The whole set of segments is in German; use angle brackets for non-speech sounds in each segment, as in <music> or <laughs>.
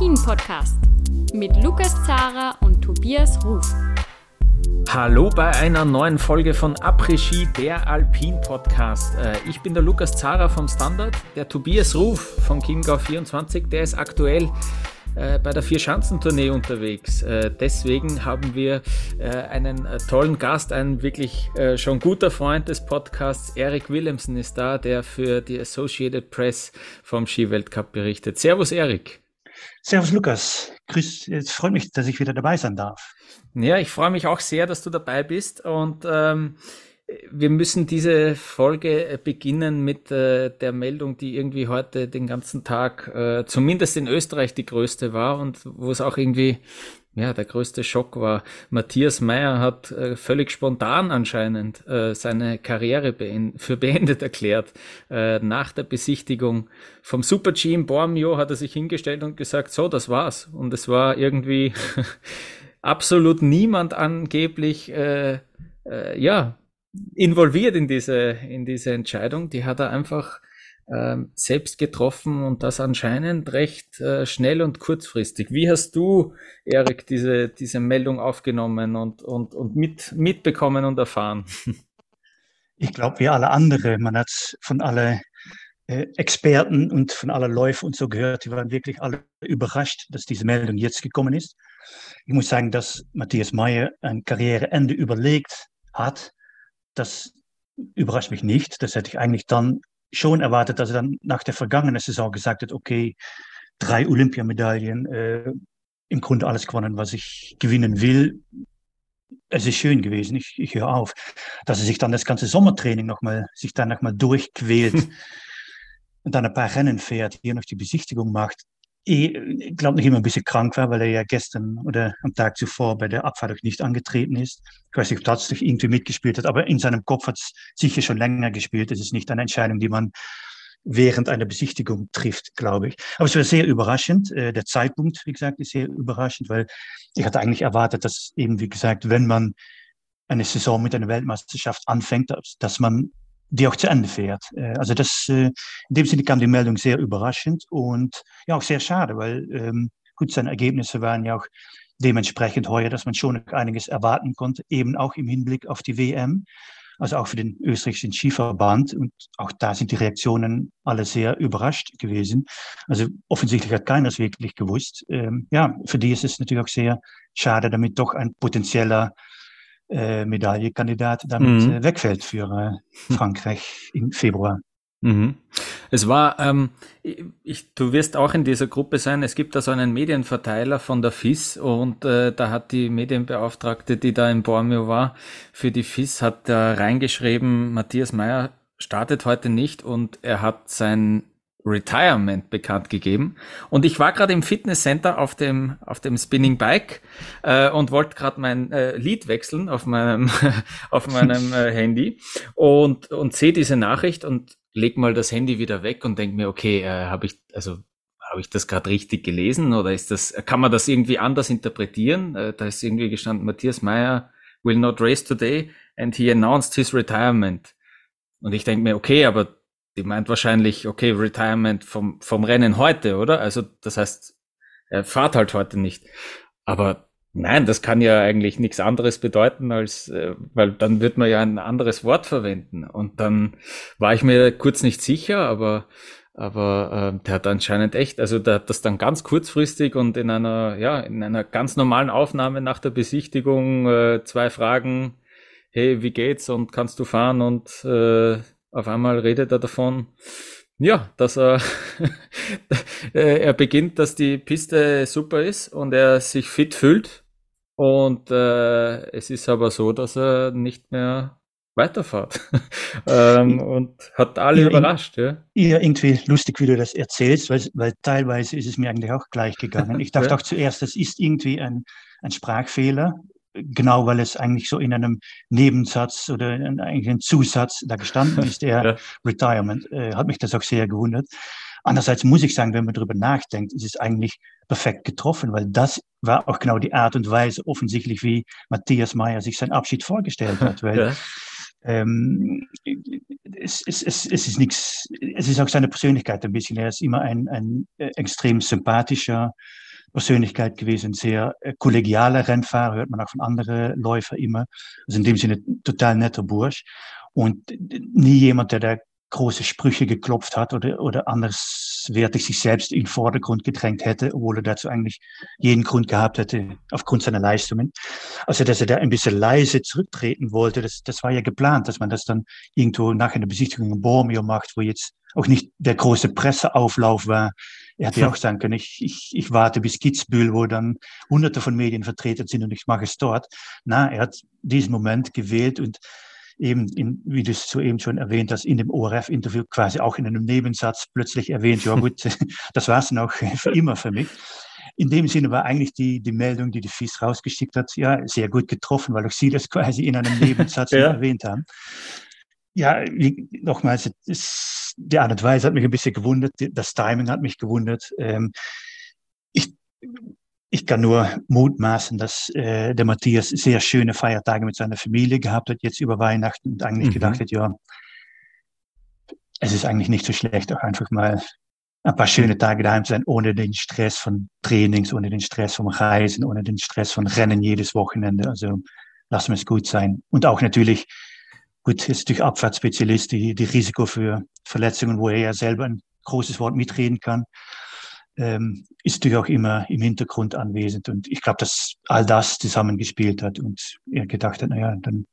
Après-Ski, der Alpin-Podcast mit Lukas Zara und Tobias Ruf. Hallo bei einer neuen Folge von Après-Ski, der Alpin-Podcast. Äh, ich bin der Lukas Zara vom Standard, der Tobias Ruf von Chiemgau 24, der ist aktuell äh, bei der Vier-Schanzentournee unterwegs. Äh, deswegen haben wir einen tollen Gast, ein wirklich schon guter Freund des Podcasts. Eric Williamson ist da, der für die Associated Press vom Skiweltcup berichtet. Servus, Eric. Servus, Lukas. Grüß, es freut mich, dass ich wieder dabei sein darf. Ja, ich freue mich auch sehr, dass du dabei bist und ähm, wir müssen diese Folge äh, beginnen mit äh, der Meldung, die irgendwie heute den ganzen Tag, äh, zumindest in Österreich, die größte war und wo es auch irgendwie, ja, der größte Schock war. Matthias Meyer hat äh, völlig spontan anscheinend äh, seine Karriere beend für beendet erklärt. Äh, nach der Besichtigung vom Super G in Bormio hat er sich hingestellt und gesagt, so, das war's. Und es war irgendwie <laughs> absolut niemand angeblich, äh, äh, ja, involviert in diese, in diese Entscheidung. Die hat er einfach ähm, selbst getroffen und das anscheinend recht äh, schnell und kurzfristig. Wie hast du, Erik, diese, diese Meldung aufgenommen und, und, und mit, mitbekommen und erfahren? <laughs> Ich glaube, wie alle anderen, man hat von alle äh, Experten und von aller Läufe und so gehört, die waren wirklich alle überrascht, dass diese Meldung jetzt gekommen ist. Ich muss sagen, dass Matthias Meyer ein Karriereende überlegt hat das überrascht mich nicht. Das hätte ich eigentlich dann schon erwartet, dass er dann nach der vergangenen Saison gesagt hat, okay, drei Olympiamedaillen, äh, im Grunde alles gewonnen, was ich gewinnen will. Es ist schön gewesen, ich, ich höre auf. Dass er sich dann das ganze Sommertraining nochmal, sich dann nochmal durchquält <laughs> und dann ein paar Rennen fährt, hier noch die Besichtigung macht, ich glaube nicht immer ein bisschen krank war, weil er ja gestern oder am Tag zuvor bei der Abfahrt nicht angetreten ist. Ich weiß nicht, ob das irgendwie mitgespielt hat, aber in seinem Kopf hat es sicher schon länger gespielt. Es ist nicht eine Entscheidung, die man während einer Besichtigung trifft, glaube ich. Aber es war sehr überraschend. Äh, der Zeitpunkt, wie gesagt, ist sehr überraschend, weil ich hatte eigentlich erwartet, dass eben, wie gesagt, wenn man eine Saison mit einer Weltmeisterschaft anfängt, dass man die auch zu Ende fährt. Äh, also das, äh, in dem Sinne kam die Meldung sehr überraschend und ja auch sehr schade, weil ähm, gut, seine Ergebnisse waren ja auch dementsprechend heuer, dass man schon einiges erwarten konnte, eben auch im Hinblick auf die WM, also auch für den österreichischen Skiverband. Und auch da sind die Reaktionen alle sehr überrascht gewesen. Also offensichtlich hat keiner es wirklich gewusst. Ähm, ja, für die ist es natürlich auch sehr schade, damit doch ein potenzieller äh, Medaillekandidat damit mhm. äh, wegfällt für äh, Frankreich im Februar. Mhm. Es war, ähm, ich, du wirst auch in dieser Gruppe sein. Es gibt da so einen Medienverteiler von der FIS und äh, da hat die Medienbeauftragte, die da in Bormio war, für die FIS hat da reingeschrieben, Matthias Meyer startet heute nicht und er hat sein Retirement bekannt gegeben. Und ich war gerade im Fitnesscenter auf dem, auf dem Spinning Bike äh, und wollte gerade mein äh, Lied wechseln auf meinem, <laughs> auf meinem äh, Handy und, und sehe diese Nachricht und leg mal das Handy wieder weg und denk mir, okay, äh, habe ich, also habe ich das gerade richtig gelesen oder ist das, kann man das irgendwie anders interpretieren? Äh, da ist irgendwie gestanden, Matthias Meyer will not race today and he announced his retirement. Und ich denke mir, okay, aber die meint wahrscheinlich, okay, Retirement vom, vom Rennen heute, oder? Also das heißt, er fahrt halt heute nicht. Aber nein, das kann ja eigentlich nichts anderes bedeuten, als, äh, weil dann wird man ja ein anderes Wort verwenden. Und dann war ich mir kurz nicht sicher, aber aber äh, der hat anscheinend echt, also der hat das dann ganz kurzfristig und in einer, ja, in einer ganz normalen Aufnahme nach der Besichtigung äh, zwei Fragen, hey, wie geht's und kannst du fahren und äh, auf einmal redet er davon, ja, dass er, <laughs> er beginnt, dass die Piste super ist und er sich fit fühlt. Und äh, es ist aber so, dass er nicht mehr weiterfahrt. <laughs> ähm, und hat alle ja, überrascht. Ja. ja, irgendwie lustig, wie du das erzählst, weil, weil teilweise ist es mir eigentlich auch gleich gegangen. Ich dachte ja. auch zuerst, das ist irgendwie ein, ein Sprachfehler genau weil es eigentlich so in einem Nebensatz oder in eigentlich ein Zusatz da gestanden ist, der <laughs> ja. Retirement, äh, hat mich das auch sehr gewundert. Andererseits muss ich sagen, wenn man darüber nachdenkt, ist es eigentlich perfekt getroffen, weil das war auch genau die Art und Weise offensichtlich, wie Matthias Meyer sich seinen Abschied vorgestellt hat. <laughs> Weil ja. ähm, es, es, es, es ist nichts, es ist auch seine Persönlichkeit ein bisschen. Er ist immer ein, ein äh, extrem sympathischer Persönlichkeit gewesen, sehr äh, kollegialer Rennfahrer, hört man auch von anderen Läufern immer. Also in dem Sinne total netter Bursch. Und nie jemand, der da große Sprüche geklopft hat oder, oder anderswertig sich selbst in den Vordergrund gedrängt hätte, obwohl er dazu eigentlich jeden Grund gehabt hätte, aufgrund seiner Leistungen. Also, dass er da ein bisschen leise zurücktreten wollte, das, das war ja geplant, dass man das dann irgendwo nach einer Besichtigung in Bormio macht, wo jetzt auch nicht der große Presseauflauf war. Er hätte ja auch sagen können, ich, ich, ich warte bis Kitzbühel, wo dann hunderte von Medien vertreten sind und ich mache es dort. Na, er hat diesen Moment gewählt und eben, in, wie du es soeben schon erwähnt hast, in dem ORF-Interview quasi auch in einem Nebensatz plötzlich erwähnt, ja gut, <laughs> das war es noch für immer für mich. In dem Sinne war eigentlich die, die Meldung, die die FIS rausgeschickt hat, ja, sehr gut getroffen, weil auch Sie das quasi in einem Nebensatz <laughs> ja. erwähnt haben. Ja, wie, nochmals, die Art und Weise hat mich ein bisschen gewundert, das Timing hat mich gewundert. Ähm, ich ich kann nur mutmaßen, dass äh, der Matthias sehr schöne Feiertage mit seiner Familie gehabt hat, jetzt über Weihnachten und eigentlich mhm. gedacht hat, ja, es ist eigentlich nicht so schlecht, auch einfach mal ein paar schöne Tage daheim zu sein, ohne den Stress von Trainings, ohne den Stress vom Reisen, ohne den Stress von Rennen jedes Wochenende. Also lassen wir es gut sein. Und auch natürlich, gut, ist natürlich Abfahrtsspezialist, die, die Risiko für Verletzungen, wo er ja selber ein großes Wort mitreden kann ähm, ist natürlich auch immer im Hintergrund anwesend. Und ich glaube, dass all das zusammengespielt hat und er gedacht hat, naja, dann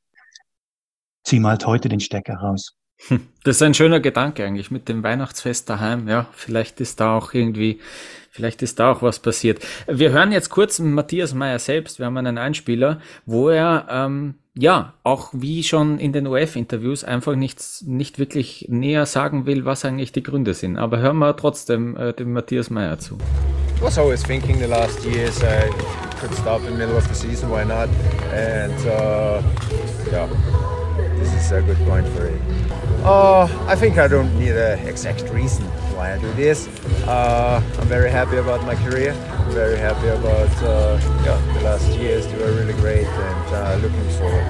ziehen wir halt heute den Stecker raus. Hm, das ist ein schöner Gedanke eigentlich mit dem Weihnachtsfest daheim. Ja, vielleicht ist da auch irgendwie, vielleicht ist da auch was passiert. Wir hören jetzt kurz Matthias Meyer selbst. Wir haben einen Einspieler, wo er ähm, ja, auch wie schon in den OF-Interviews einfach nichts, nicht wirklich näher sagen will, was eigentlich die Gründe sind. Aber hören wir trotzdem äh, dem Matthias Meyer zu. I was always thinking the last years I could stop in the middle of the season, why not? And uh, yeah, a good point for it. Uh, I think I don't need an exact reason why I do this. Uh, I'm very happy about my career. I'm very happy about uh, yeah, the last years. They were really great and uh, looking forward.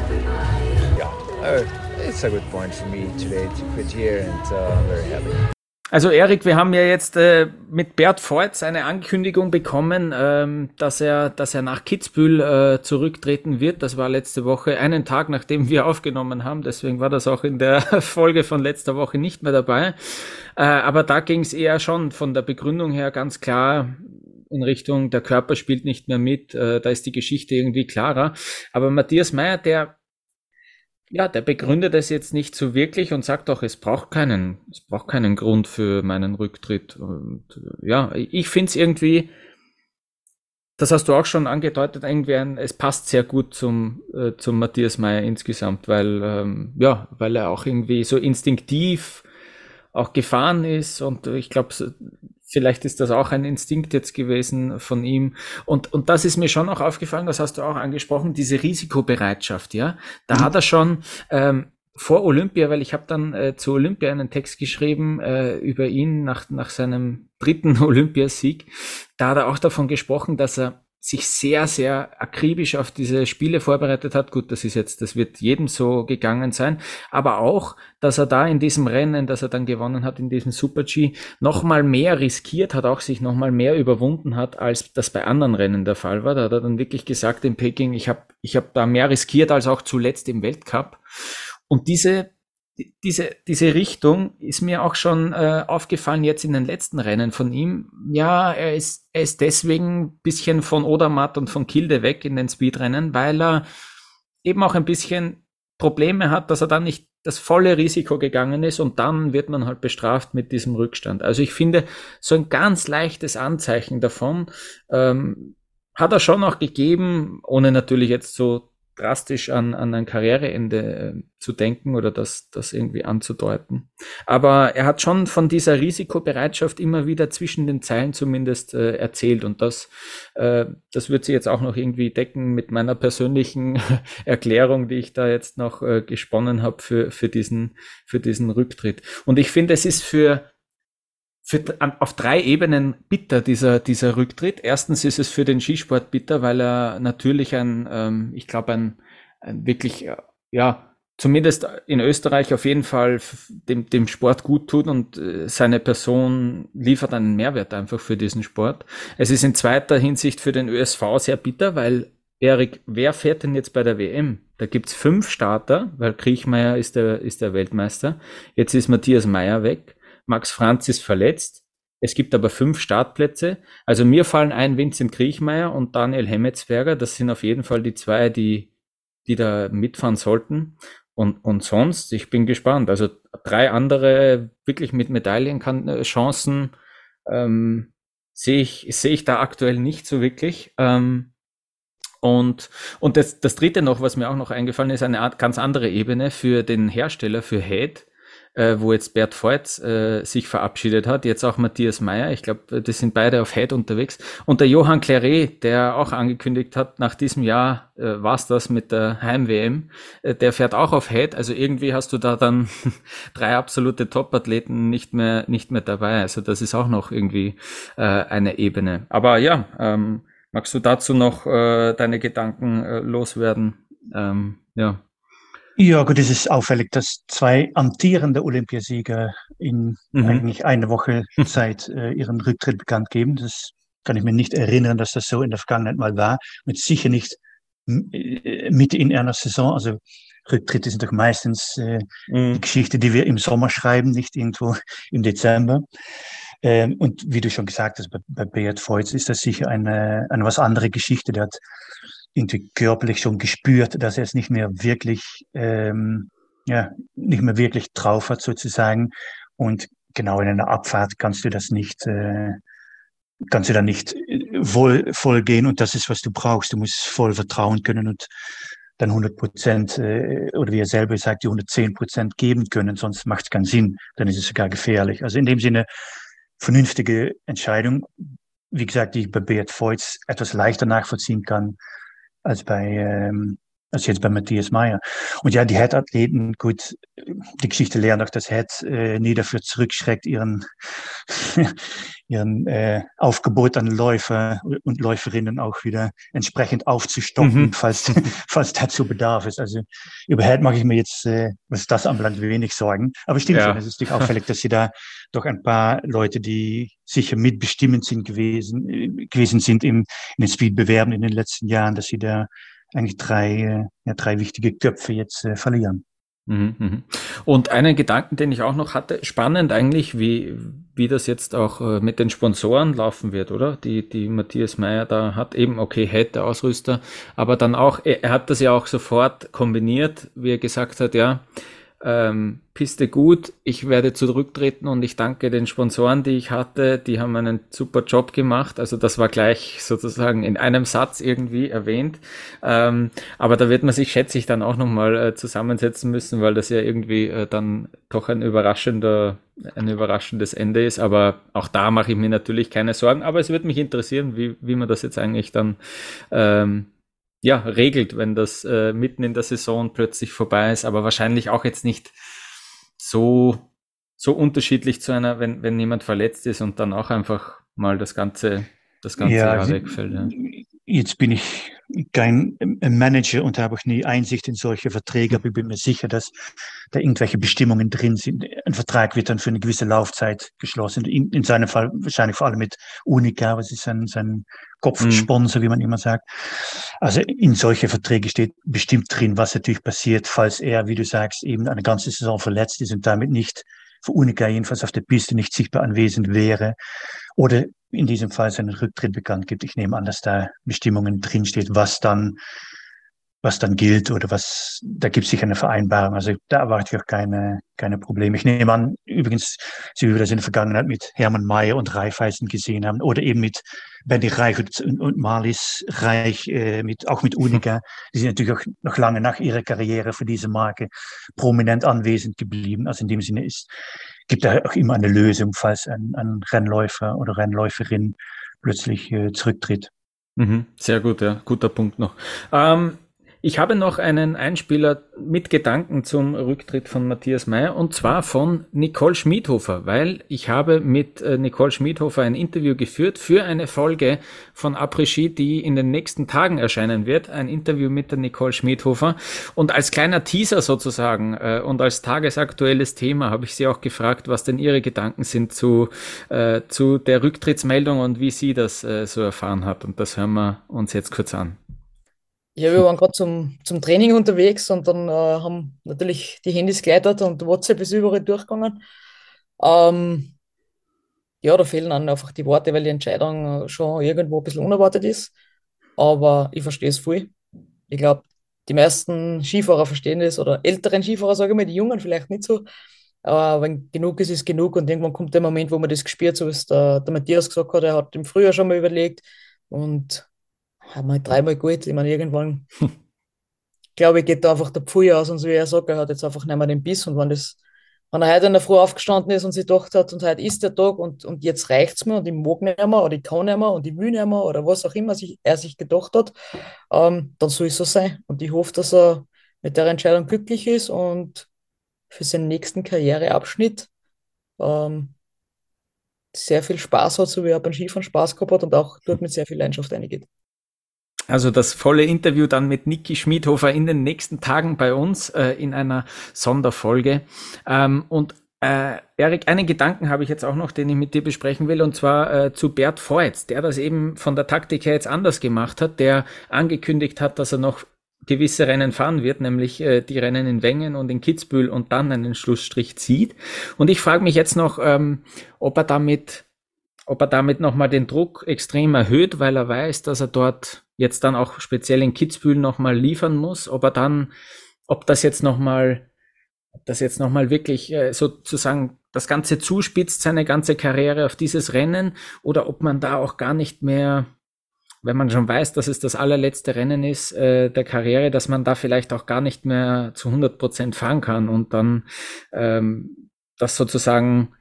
Yeah, uh, it's a good point for me today to quit here and uh, I'm very happy. Also Erik, wir haben ja jetzt äh, mit Bert Voits eine Ankündigung bekommen, ähm, dass er, dass er nach Kitzbühel äh, zurücktreten wird. Das war letzte Woche, einen Tag nachdem wir aufgenommen haben. Deswegen war das auch in der <laughs> Folge von letzter Woche nicht mehr dabei. Äh, aber da ging es eher schon von der Begründung her ganz klar in Richtung, der Körper spielt nicht mehr mit. Äh, da ist die Geschichte irgendwie klarer. Aber Matthias Meyer, der ja, der begründet es jetzt nicht so wirklich und sagt auch, es braucht keinen, es braucht keinen Grund für meinen Rücktritt. Und ja, ich finde es irgendwie, das hast du auch schon angedeutet, irgendwie ein, es passt sehr gut zum, äh, zum Matthias Meyer insgesamt, weil, ähm, ja, weil er auch irgendwie so instinktiv auch gefahren ist und ich glaube, Vielleicht ist das auch ein Instinkt jetzt gewesen von ihm. Und, und das ist mir schon auch aufgefallen, das hast du auch angesprochen, diese Risikobereitschaft, ja. Da mhm. hat er schon ähm, vor Olympia, weil ich habe dann äh, zu Olympia einen Text geschrieben äh, über ihn nach, nach seinem dritten <laughs> Olympiasieg. Da hat er auch davon gesprochen, dass er sich sehr, sehr akribisch auf diese Spiele vorbereitet hat. Gut, das ist jetzt, das wird jedem so gegangen sein. Aber auch, dass er da in diesem Rennen, das er dann gewonnen hat, in diesem Super G, nochmal mehr riskiert hat, auch sich nochmal mehr überwunden hat, als das bei anderen Rennen der Fall war. Da hat er dann wirklich gesagt in Peking, ich habe ich hab da mehr riskiert als auch zuletzt im Weltcup. Und diese diese, diese Richtung ist mir auch schon äh, aufgefallen jetzt in den letzten Rennen von ihm. Ja, er ist, er ist deswegen ein bisschen von Odermatt und von Kilde weg in den Speedrennen, weil er eben auch ein bisschen Probleme hat, dass er dann nicht das volle Risiko gegangen ist und dann wird man halt bestraft mit diesem Rückstand. Also ich finde, so ein ganz leichtes Anzeichen davon ähm, hat er schon auch gegeben, ohne natürlich jetzt so drastisch an, an ein Karriereende äh, zu denken oder das, das irgendwie anzudeuten. Aber er hat schon von dieser Risikobereitschaft immer wieder zwischen den Zeilen zumindest äh, erzählt und das, äh, das wird sie jetzt auch noch irgendwie decken mit meiner persönlichen <laughs> Erklärung, die ich da jetzt noch äh, gesponnen habe für, für, diesen, für diesen Rücktritt. Und ich finde, es ist für für, auf drei Ebenen bitter, dieser, dieser Rücktritt. Erstens ist es für den Skisport bitter, weil er natürlich ein, ähm, ich glaube, ein, ein wirklich, äh, ja, zumindest in Österreich auf jeden Fall dem, dem Sport gut tut und äh, seine Person liefert einen Mehrwert einfach für diesen Sport. Es ist in zweiter Hinsicht für den ÖSV sehr bitter, weil Erik, wer fährt denn jetzt bei der WM? Da gibt's fünf Starter, weil Kriechmeier ist der, ist der Weltmeister. Jetzt ist Matthias Meyer weg. Max Franz ist verletzt. Es gibt aber fünf Startplätze. Also mir fallen ein Vincent Kriechmeier und Daniel Hemmetsberger. Das sind auf jeden Fall die zwei, die, die da mitfahren sollten. Und, und sonst, ich bin gespannt. Also drei andere wirklich mit Medaillenchancen ähm, sehe ich, sehe ich da aktuell nicht so wirklich. Ähm, und, und das, das dritte noch, was mir auch noch eingefallen ist, eine Art, ganz andere Ebene für den Hersteller, für Head, äh, wo jetzt Bert Voigt äh, sich verabschiedet hat, jetzt auch Matthias Meyer, ich glaube, das sind beide auf Head unterwegs. Und der Johann Claret, der auch angekündigt hat, nach diesem Jahr äh, war's das mit der Heim-WM, äh, der fährt auch auf Head, also irgendwie hast du da dann <laughs> drei absolute Top-Athleten nicht mehr, nicht mehr dabei, also das ist auch noch irgendwie äh, eine Ebene. Aber ja, ähm, Magst du dazu noch äh, deine Gedanken äh, loswerden? Ähm, ja. Ja, gut, es ist auffällig, dass zwei amtierende Olympiasieger in mhm. eigentlich eine Woche Zeit äh, ihren Rücktritt bekannt geben. Das kann ich mir nicht erinnern, dass das so in der Vergangenheit mal war. Und sicher nicht äh, mit in einer Saison. Also Rücktritte sind doch meistens äh, mhm. die Geschichte, die wir im Sommer schreiben, nicht irgendwo im Dezember. Ähm, und wie du schon gesagt hast, bei, bei Beat Voits ist das sicher eine, eine was andere Geschichte. Der hat irgendwie körperlich schon gespürt, dass er es nicht mehr wirklich, ähm, ja, nicht mehr wirklich drauf hat sozusagen. Und genau in einer Abfahrt kannst du das nicht, äh, kannst du da nicht äh, voll, voll gehen. Und das ist, was du brauchst. Du musst voll vertrauen können und dann 100 Prozent äh, oder wie er selber sagt, die 110 Prozent geben können, sonst macht es keinen Sinn, dann ist es sogar gefährlich. Also in dem Sinne vernünftige Entscheidung, wie gesagt, die ich bei Beat Voits etwas leichter nachvollziehen kann als bei ähm, als jetzt bei Matthias Meyer. Und ja, die Head-Athleten, gut, die Geschichte lernt auch, dass Head äh, nie dafür zurückschreckt, ihren, <laughs> ihren äh, Aufgebot an Läufer und Läuferinnen auch wieder entsprechend aufzustocken, mhm. falls, <laughs> falls dazu Bedarf ist. Also über Head mache ich mir jetzt, äh, was das anbelangt, wenig Sorgen. Aber stimmt ja. schon, es ist natürlich auffällig, dass sie da doch ein paar Leute, die sicher mitbestimmend sind gewesen, äh, gewesen sind im, in den Speedbewerben in den letzten Jahren, dass sie da eigentlich drei, ja, drei wichtige Köpfe jetzt äh, verlieren. Mhm, mhm. Und einen Gedanken, den ich auch noch hatte, spannend eigentlich, wie, wie das jetzt auch äh, mit den Sponsoren laufen wird, oder? Die, die Matthias Meyer da hat eben, okay, hätte Ausrüster, aber dann auch, er hat das ja auch sofort kombiniert, wie er gesagt hat, ja, ähm, Piste gut, ich werde zurücktreten und ich danke den Sponsoren, die ich hatte, die haben einen super Job gemacht. Also das war gleich sozusagen in einem Satz irgendwie erwähnt. Ähm, aber da wird man sich, schätze ich, dann auch nochmal äh, zusammensetzen müssen, weil das ja irgendwie äh, dann doch ein überraschender, ein überraschendes Ende ist. Aber auch da mache ich mir natürlich keine Sorgen. Aber es würde mich interessieren, wie, wie man das jetzt eigentlich dann ähm, ja, regelt, wenn das äh, mitten in der Saison plötzlich vorbei ist, aber wahrscheinlich auch jetzt nicht so, so unterschiedlich zu einer, wenn, wenn jemand verletzt ist und dann auch einfach mal das ganze, das ganze ja, Jahr wegfällt. Ja. Jetzt bin ich kein Manager und habe auch nie Einsicht in solche Verträge, aber ich bin mir sicher, dass da irgendwelche Bestimmungen drin sind. Ein Vertrag wird dann für eine gewisse Laufzeit geschlossen. In, in seinem Fall wahrscheinlich vor allem mit Unica, was ist sein, sein Kopfsponsor, mhm. wie man immer sagt. Also in solche Verträge steht bestimmt drin, was natürlich passiert, falls er, wie du sagst, eben eine ganze Saison verletzt ist und damit nicht für Unica jedenfalls auf der Piste nicht sichtbar anwesend wäre oder in diesem Fall seinen Rücktritt bekannt gibt. Ich nehme an, dass da Bestimmungen drinsteht, was dann, was dann gilt oder was, da gibt es sicher eine Vereinbarung. Also da erwarte ich auch keine, keine Probleme. Ich nehme an, übrigens, Sie wir das in der Vergangenheit mit Hermann Mayer und Raiffeisen gesehen haben oder eben mit Benny Reich und, und Marlies Reich, äh, mit, auch mit Unica. Die sind natürlich auch noch lange nach ihrer Karriere für diese Marke prominent anwesend geblieben. Also in dem Sinne ist, gibt da auch immer eine Lösung, falls ein, ein Rennläufer oder Rennläuferin plötzlich äh, zurücktritt. Mhm, sehr gut, ja, guter Punkt noch. Ähm, Ich habe noch einen Einspieler mit Gedanken zum Rücktritt von Matthias May und zwar von Nicole Schmidhofer, weil ich habe mit äh, Nicole Schmidhofer ein Interview geführt für eine Folge von Après die in den nächsten Tagen erscheinen wird. Ein Interview mit der Nicole Schmidhofer. Und als kleiner Teaser sozusagen äh, und als tagesaktuelles Thema habe ich sie auch gefragt, was denn ihre Gedanken sind zu, äh, zu der Rücktrittsmeldung und wie sie das äh, so erfahren hat. Und das hören wir uns jetzt kurz an. Ja, wir waren gerade zum, zum Training unterwegs und dann äh, haben natürlich die Handys geleitet und WhatsApp ist überall durchgegangen. Ähm, ja, da fehlen dann einfach die Worte, weil die Entscheidung äh, schon irgendwo ein bisschen unerwartet ist. Aber ich verstehe es voll. Ich glaube, die meisten Skifahrer verstehen das oder älteren Skifahrer, sage ich mal, die Jungen vielleicht nicht so. Aber wenn genug ist, ist genug und irgendwann kommt der Moment, wo man das gespürt, so wie es der, der Matthias gesagt hat, er hat im Frühjahr schon mal überlegt und mal dreimal gut. Ich meine, irgendwann, <laughs> glaube ich, geht da einfach der Pfui aus und so wie er sagt, er hat jetzt einfach nicht mehr den Biss. Und wenn, das, wenn er heute in der Früh aufgestanden ist und sich gedacht hat, und heute ist der Tag und, und jetzt reicht es mir und ich mag nicht mehr oder ich kann nicht mehr und ich will nicht mehr oder was auch immer sich, er sich gedacht hat, ähm, dann soll es so sein. Und ich hoffe, dass er mit der Entscheidung glücklich ist und für seinen nächsten Karriereabschnitt ähm, sehr viel Spaß hat, so wie er beim Skifahren Spaß gehabt hat und auch dort mit sehr viel Leidenschaft eingeht. Also das volle Interview dann mit Niki Schmidhofer in den nächsten Tagen bei uns äh, in einer Sonderfolge. Ähm, und äh, Erik, einen Gedanken habe ich jetzt auch noch, den ich mit dir besprechen will, und zwar äh, zu Bert Voits, der das eben von der Taktik her jetzt anders gemacht hat, der angekündigt hat, dass er noch gewisse Rennen fahren wird, nämlich äh, die Rennen in Wengen und in Kitzbühel und dann einen Schlussstrich zieht. Und ich frage mich jetzt noch, ähm, ob er damit, ob er damit nochmal den Druck extrem erhöht, weil er weiß, dass er dort jetzt dann auch speziell in Kitzbühel nochmal liefern muss, ob er dann, ob das jetzt nochmal, ob das jetzt nochmal wirklich äh, sozusagen das Ganze zuspitzt, seine ganze Karriere auf dieses Rennen, oder ob man da auch gar nicht mehr, wenn man schon weiß, dass es das allerletzte Rennen ist äh, der Karriere, dass man da vielleicht auch gar nicht mehr zu 100 Prozent fahren kann und dann ähm, das sozusagen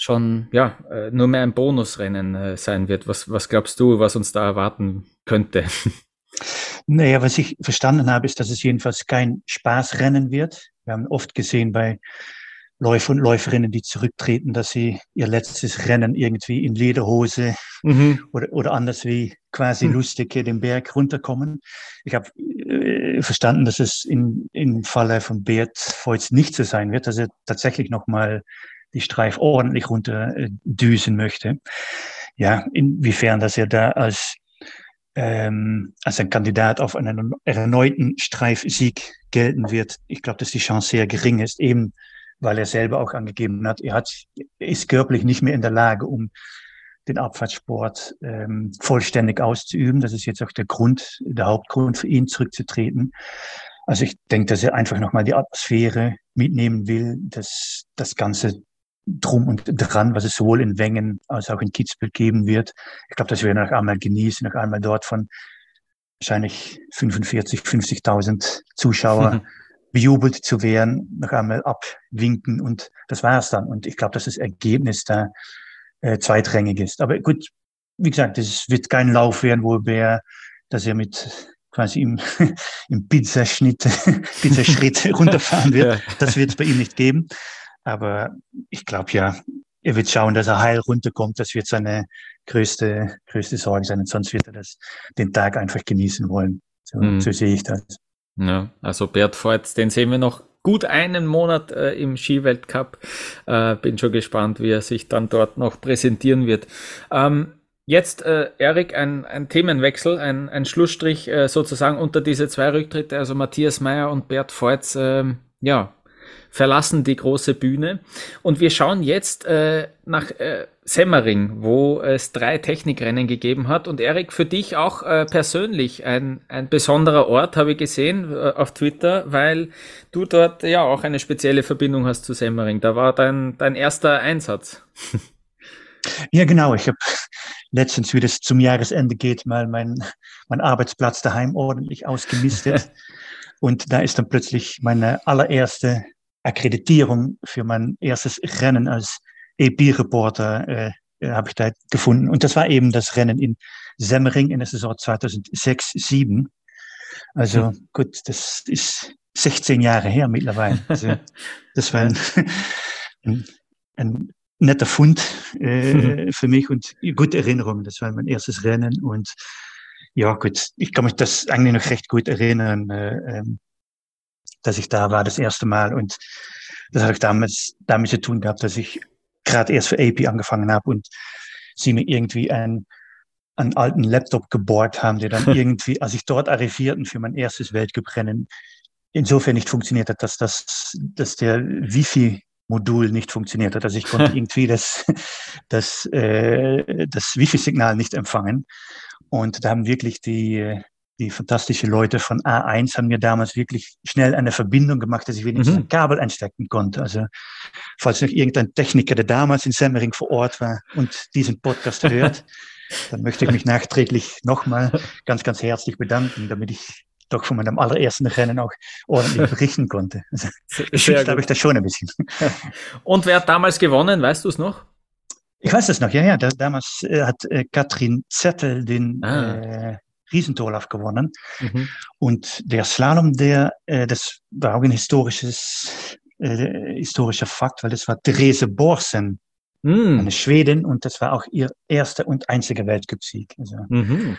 schon ja äh, nur mehr ein Bonusrennen äh, sein wird. Was, was glaubst du, was uns da erwarten könnte? <laughs> Naja, was ich verstanden habe, ist, dass es jedenfalls kein Spaßrennen wird. Wir haben oft gesehen bei Läufer und Läuferinnen, die zurücktreten, dass sie ihr letztes Rennen irgendwie in Lederhose mhm. oder, oder anders wie quasi mhm. lustig hier den Berg runterkommen. Ich habe äh, verstanden, dass es in, im Falle von Bert heute nicht so sein wird, dass er tatsächlich nochmal die Streif ordentlich runterdüsen möchte. Ja, inwiefern, dass er da als ähm, als ein Kandidat auf einen erneuten Streifsieg gelten wird. Ich glaube, dass die Chance sehr gering ist, eben weil er selber auch angegeben hat, er hat, ist körperlich nicht mehr in der Lage, um den Abfahrtssport ähm, vollständig auszuüben. Das ist jetzt auch der Grund, der Hauptgrund für ihn zurückzutreten. Also ich denke, dass er einfach nochmal die Atmosphäre mitnehmen will, dass das Ganze drum und dran, was es sowohl in Wengen als auch in Kitzbühel geben wird. Ich glaube, das werden wir noch einmal genießen, noch einmal dort von wahrscheinlich 45, 50.000 Zuschauer mhm. <laughs> bejubelt zu werden, noch einmal abwinken und das war es dann. Und ich glaube, dass das Ergebnis da äh, zweitrangig ist. Aber gut, wie gesagt, es wird kein Lauf werden, wo wir, dass er mit quasi im, <laughs> im Pizzaschnitt, <laughs> Pizzaschritt runterfahren wird. Das wird es bei ihm nicht geben. Aber ich glaube ja, er wird schauen, dass er heil runterkommt. Das wird seine größte, größte Sorge sein. Und sonst wird er das, den Tag einfach genießen wollen. So, mhm. so sehe ich das. Ja, also Bert Voigt, den sehen wir noch gut einen Monat äh, im Skiweltcup. Äh, bin schon gespannt, wie er sich dann dort noch präsentieren wird. Ähm, Jetzt, äh, Erik, ein, ein Themenwechsel, ein, ein Schlussstrich äh, sozusagen unter diese zwei Rücktritte, also Matthias Meyer und Bert Voits. Äh, ja, verlassen die große Bühne. Und wir schauen jetzt äh, nach äh, Semmering, wo es drei Technikrennen gegeben hat. Und Erik, für dich auch äh, persönlich ein, ein besonderer Ort, habe ich gesehen äh, auf Twitter, weil du dort ja auch eine spezielle Verbindung hast zu Semmering. Da war dein, dein erster Einsatz. <laughs> Ja, genau. Ich habe letztens, wie das zum Jahresende geht, mal meinen mein Arbeitsplatz daheim ordentlich ausgemistet. <laughs> Und da ist dann plötzlich meine allererste Akkreditierung für mein erstes Rennen als EP-Reporter äh, äh habe ich da gefunden. Und das war eben das Rennen in Semmering in der Saison 2006, 2007. Also hm. gut, das ist 16 Jahre her mittlerweile. Also, <laughs> das war ein, <laughs> ein, ein netter Fund äh, für mich und gute Erinnerungen. Das war mein erstes Rennen und ja gut, ich kann mich das eigentlich noch recht gut erinnern, äh, ähm, dass ich da war das erste Mal und das hat damals damit zu tun gehabt, dass ich gerade erst für AP angefangen habe und sie mir irgendwie einen, einen alten Laptop geborgt haben, der dann <laughs> irgendwie, als ich dort arrivierten für mein erstes Weltcuprennen, insofern nicht funktioniert hat, dass das, dass der Wifi Modul nicht funktioniert hat. Also ich konnte <laughs> irgendwie das, das, äh, das Wifi-Signal nicht empfangen. Und da haben wirklich die, die fantastische Leute von A1 haben mir damals wirklich schnell eine Verbindung gemacht, dass ich wenigstens mhm. ein Kabel einstecken konnte. Also falls noch irgendein Techniker, der damals in Semmering vor Ort war und diesen Podcast hört, <laughs> dann möchte ich mich nachträglich nochmal ganz, ganz herzlich bedanken, damit ich doch von meinem allerersten Rennen auch ordentlich <laughs> berichten konnte. Also, Geschützt habe ich das schon ein bisschen. <laughs> Und wer hat damals gewonnen, weißt du es noch? Ich weiß es noch, ja, ja. Da, damals äh, hat äh, Katrin Zettel den ah. äh, Riesentorlauf gewonnen. Mhm. Und der Slalom, der, äh, das war auch ein historisches, äh, historischer Fakt, weil das war Therese Borsen, mhm. eine Schwedin, und das war auch ihr erster und einziger Weltcupsieg. Also, mhm.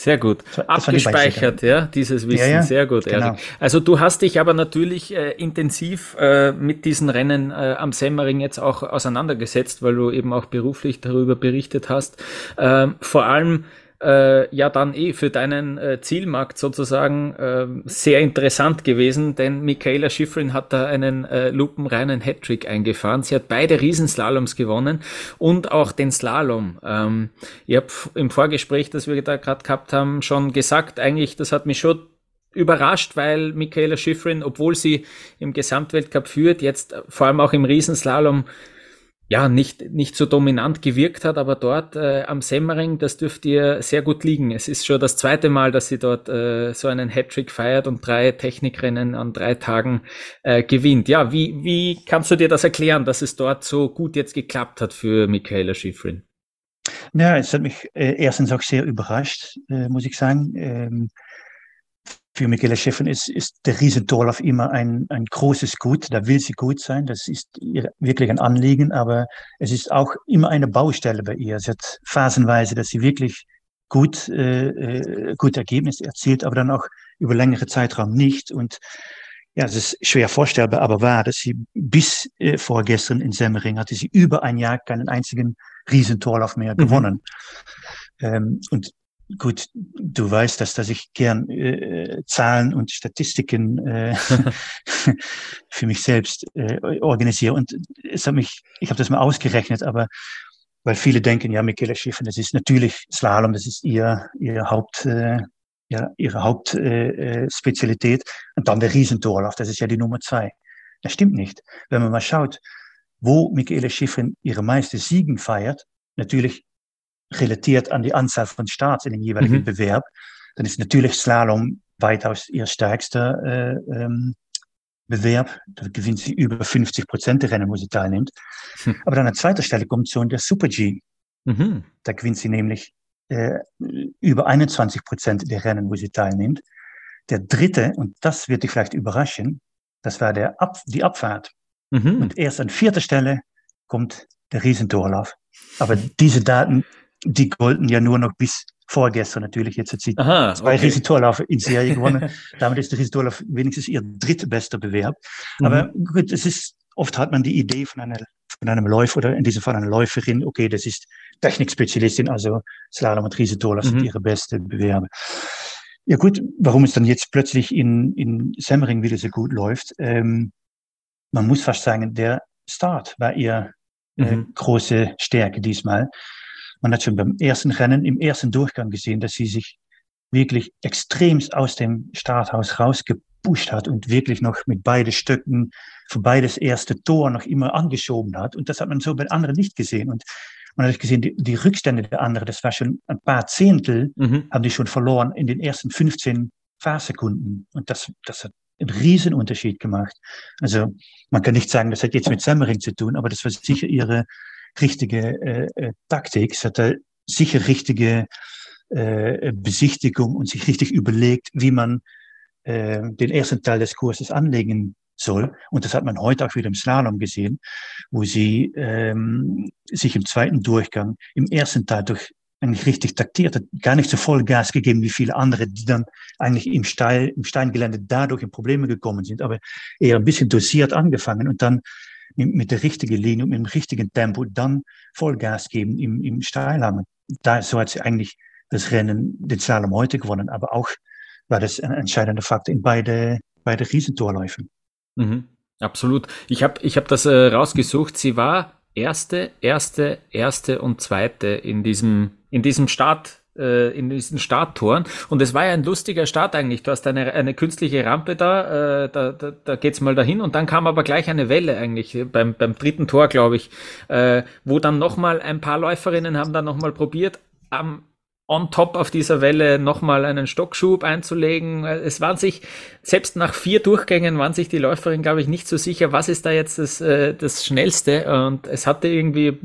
Sehr gut. Abgespeichert, ja, dieses Wissen. Ja, ja, Sehr gut, genau. Erik. Also du hast dich aber natürlich äh, intensiv äh, mit diesen Rennen äh, am Semmering jetzt auch auseinandergesetzt, weil du eben auch beruflich darüber berichtet hast. Ähm, vor allem äh, ja dann eh für deinen äh, Zielmarkt sozusagen äh, sehr interessant gewesen, denn Michaela Schifrin hat da einen äh, lupenreinen Hattrick eingefahren. Sie hat beide Riesenslaloms gewonnen und auch den Slalom. Ähm, ich habe im Vorgespräch, das wir da gerade gehabt haben, schon gesagt, eigentlich, das hat mich schon überrascht, weil Michaela Schifrin, obwohl sie im Gesamtweltcup führt, jetzt vor allem auch im Riesenslalom ja, nicht, nicht so dominant gewirkt hat, aber dort äh, am Semmering, das dürfte ihr sehr gut liegen. Es ist schon das zweite Mal, dass sie dort äh, so einen Hattrick feiert und drei Technikrennen an drei Tagen äh, gewinnt. Ja, wie, wie kannst du dir das erklären, dass es dort so gut jetzt geklappt hat für Michaela Schifrin? Ja, es hat mich äh, erstens auch sehr überrascht, äh, muss ich sagen. Ähm, für Michaela Schäffen ist, ist der Riesendorlauf immer ein, ein großes Gut. Da will sie gut sein. Das ist ihr wirklich ein Anliegen. Aber es ist auch immer eine Baustelle bei ihr. Sie hat phasenweise, dass sie wirklich gut, äh, äh, gute Ergebnisse erzielt, aber dann auch über längere Zeitraum nicht. Und ja, es ist schwer vorstellbar, aber wahr, dass sie bis äh, vorgestern in Semmering hatte sie über ein Jahr keinen einzigen Riesentorlauf mehr mhm. gewonnen. Ähm, und gut, du weißt, dass, dass ich gern äh, Zahlen und Statistiken äh, <laughs> für mich selbst äh, organisiere. Und es hat mich, ich habe das mal ausgerechnet, aber weil viele denken, ja, Michaela Schiffen, das ist natürlich Slalom, das ist ihr, ihr Haupt, äh, ja, ihre Hauptspezialität. Äh, äh und dann der Riesentorlauf, das ist ja die Nummer zwei. Das stimmt nicht. Wenn man mal schaut, wo Michaela Schiffen ihre meisten Siegen feiert, natürlich relatiert an die Anzahl von Starts in den jeweiligen mhm. Bewerb, dann ist natürlich Slalom weitaus ihr stärkster äh, ähm, Bewerb. Da gewinnt sie über 50 Prozent der Rennen, wo sie teilnimmt. Hm. Aber dann an zweiter Stelle kommt schon der Super G. Mhm. Da gewinnt sie nämlich äh, über 21 Prozent der Rennen, wo sie teilnimmt. Der dritte, und das wird dich vielleicht überraschen, das war der Ab die Abfahrt. Mhm. Und erst an vierter Stelle kommt der Riesentorlauf. Aber diese Daten die golden ja nur noch bis vorgestern natürlich. Jetzt hat sie Aha, zwei okay. Riesentorlauf in Serie <laughs> gewonnen. Damit ist der Riesentorlauf wenigstens ihr drittbester Bewerb. Mhm. Aber gut, es ist, oft hat man die Idee von einer von einem Läufer oder in diesem Fall einer Läuferin, okay, das ist Technikspezialistin, also Slalom und Riesentorlauf mhm. sind ihre beste Bewerbe. Ja gut, warum es dann jetzt plötzlich in, in Semmering wieder so gut läuft, ähm, man muss fast sagen, der Start war ihr äh, mhm. große Stärke diesmal. Man hat schon beim ersten Rennen, im ersten Durchgang gesehen, dass sie sich wirklich extremst aus dem Starthaus rausgepusht hat und wirklich noch mit beiden Stöcken vorbei das erste Tor noch immer angeschoben hat. Und das hat man so bei anderen nicht gesehen. Und man hat gesehen, die, die Rückstände der anderen, das war schon ein paar Zehntel, mhm. haben die schon verloren in den ersten 15 Fahrsekunden. Und das, das hat einen riesen Unterschied gemacht. Also man kann nicht sagen, das hat jetzt mit Semmering zu tun, aber das war sicher ihre richtige äh, äh, Taktik. Sie hatte sicher richtige äh, Besichtigung und sich richtig überlegt, wie man äh, den ersten Teil des Kurses anlegen soll. Und das hat man heute auch wieder im Slalom gesehen, wo sie ähm, sich im zweiten Durchgang im ersten Teil durch eigentlich richtig taktiert hat, gar nicht so voll Gas gegeben wie viele andere, die dann eigentlich im, Steil, im Steingelände dadurch in Probleme gekommen sind, aber eher ein bisschen dosiert angefangen und dann mit, der richtigen Linie und dem richtigen Tempo dann Vollgas geben im, im Steilhang. Da, so hat sie eigentlich das Rennen, den Slalom heute gewonnen, aber auch war das ein entscheidender Faktor in beide, beide Riesentorläufen. Mhm, absolut. Ich habe ich hab das äh, rausgesucht. Sie war erste, erste, erste und zweite in diesem, in diesem Start, äh, in diesen Starttoren. Und es war ja ein lustiger Start eigentlich. Du hast eine, eine künstliche Rampe da, äh, da, da, da geht's mal dahin und dann kam aber gleich eine Welle eigentlich beim, beim dritten Tor, glaube ich, äh, wo dann nochmal ein paar Läuferinnen haben dann nochmal probiert, am on top auf dieser Welle nochmal einen Stockschub einzulegen. Es waren sich, selbst nach vier Durchgängen waren sich die Läuferinnen, glaube ich, nicht so sicher, was ist da jetzt das, äh, das Schnellste. Und es hatte irgendwie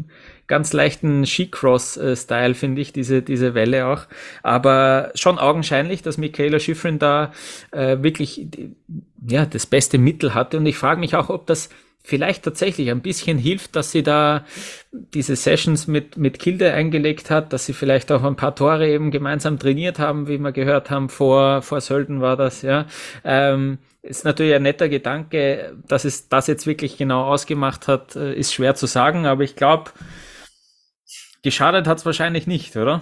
ganz leichten Skicross-Style, finde ich, diese, diese Welle auch. Aber schon augenscheinlich, dass Michaela Schifrin da äh, wirklich ja, das beste Mittel hatte. Und ich frage mich auch, ob das vielleicht tatsächlich ein bisschen hilft, dass sie da diese Sessions mit, mit Kilde eingelegt hat, dass sie vielleicht auch ein paar Tore eben gemeinsam trainiert haben, wie wir gehört haben, vor, vor Sölden war das, ja. Ähm, ist natürlich ein netter Gedanke, dass es das jetzt wirklich genau ausgemacht hat, äh, ist schwer zu sagen, aber ich glaube, geschadet hat es wahrscheinlich nicht, oder?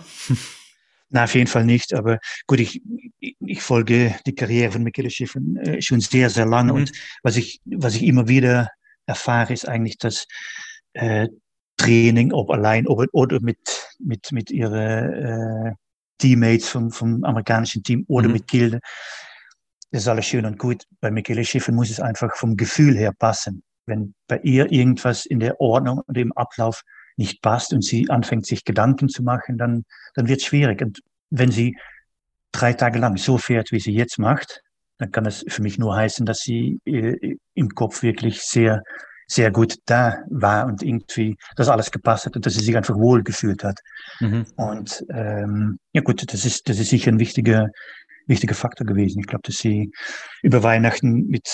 Na, auf jeden Fall nicht. Aber gut, ich, ich folge die Karriere von Michele Schiffen äh, schon sehr, sehr lange. Mhm. Und was ich, was ich immer wieder erfahre, ist eigentlich, dass äh, Training, ob allein ob, oder mit, mit, mit ihren äh, Teammates vom, vom amerikanischen Team oder mhm. mit Gilde, das ist alles schön und gut. Bei Michele Schiffer muss es einfach vom Gefühl her passen. Wenn bei ihr irgendwas in der Ordnung und im Ablauf nicht passt und sie anfängt, sich Gedanken zu machen, dann, dann wird es schwierig. Und wenn sie drei Tage lang so fährt, wie sie jetzt macht, dann kann es für mich nur heißen, dass sie äh, im Kopf wirklich sehr, sehr gut da war und irgendwie das alles gepasst hat und dass sie sich einfach wohl gefühlt hat. Mhm. Und ähm, ja gut, das ist, das ist sicher ein wichtiger, wichtiger Faktor gewesen. Ich glaube, dass sie über Weihnachten mit,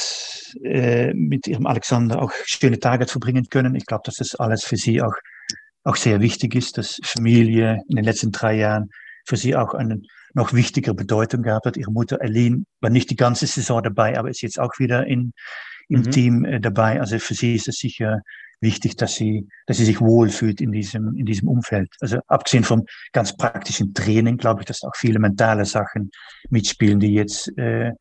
äh, mit ihrem Alexander auch schöne Tage verbringen können. Ich glaube, dass das alles für sie auch, auch sehr wichtig ist, dass Familie in den letzten drei Jahren für sie auch einen noch wichtigere Bedeutung gehabt hat. Ihre Mutter Eileen war nicht die ganze Saison dabei, aber ist jetzt auch wieder in, im mhm. Team äh, dabei. Also für sie ist es sicher wichtig, dass sie, dass sie sich wohlfühlt in diesem, in diesem Umfeld. Also abgesehen vom ganz praktischen Training, glaube ich, dass auch viele mentale Sachen mitspielen, die jetzt äh,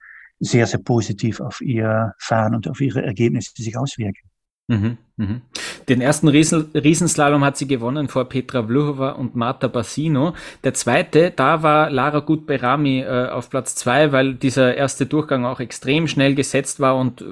sehr, sehr positiv auf ihr Fahren und auf ihre Ergebnisse sich auswirken. Mhm, mhm. Den ersten Riesen, Riesenslalom hat sie gewonnen vor Petra Vlhova und Marta Bassino. Der zweite, da war Lara Gutberami äh, auf Platz zwei, weil dieser erste Durchgang auch extrem schnell gesetzt war und äh,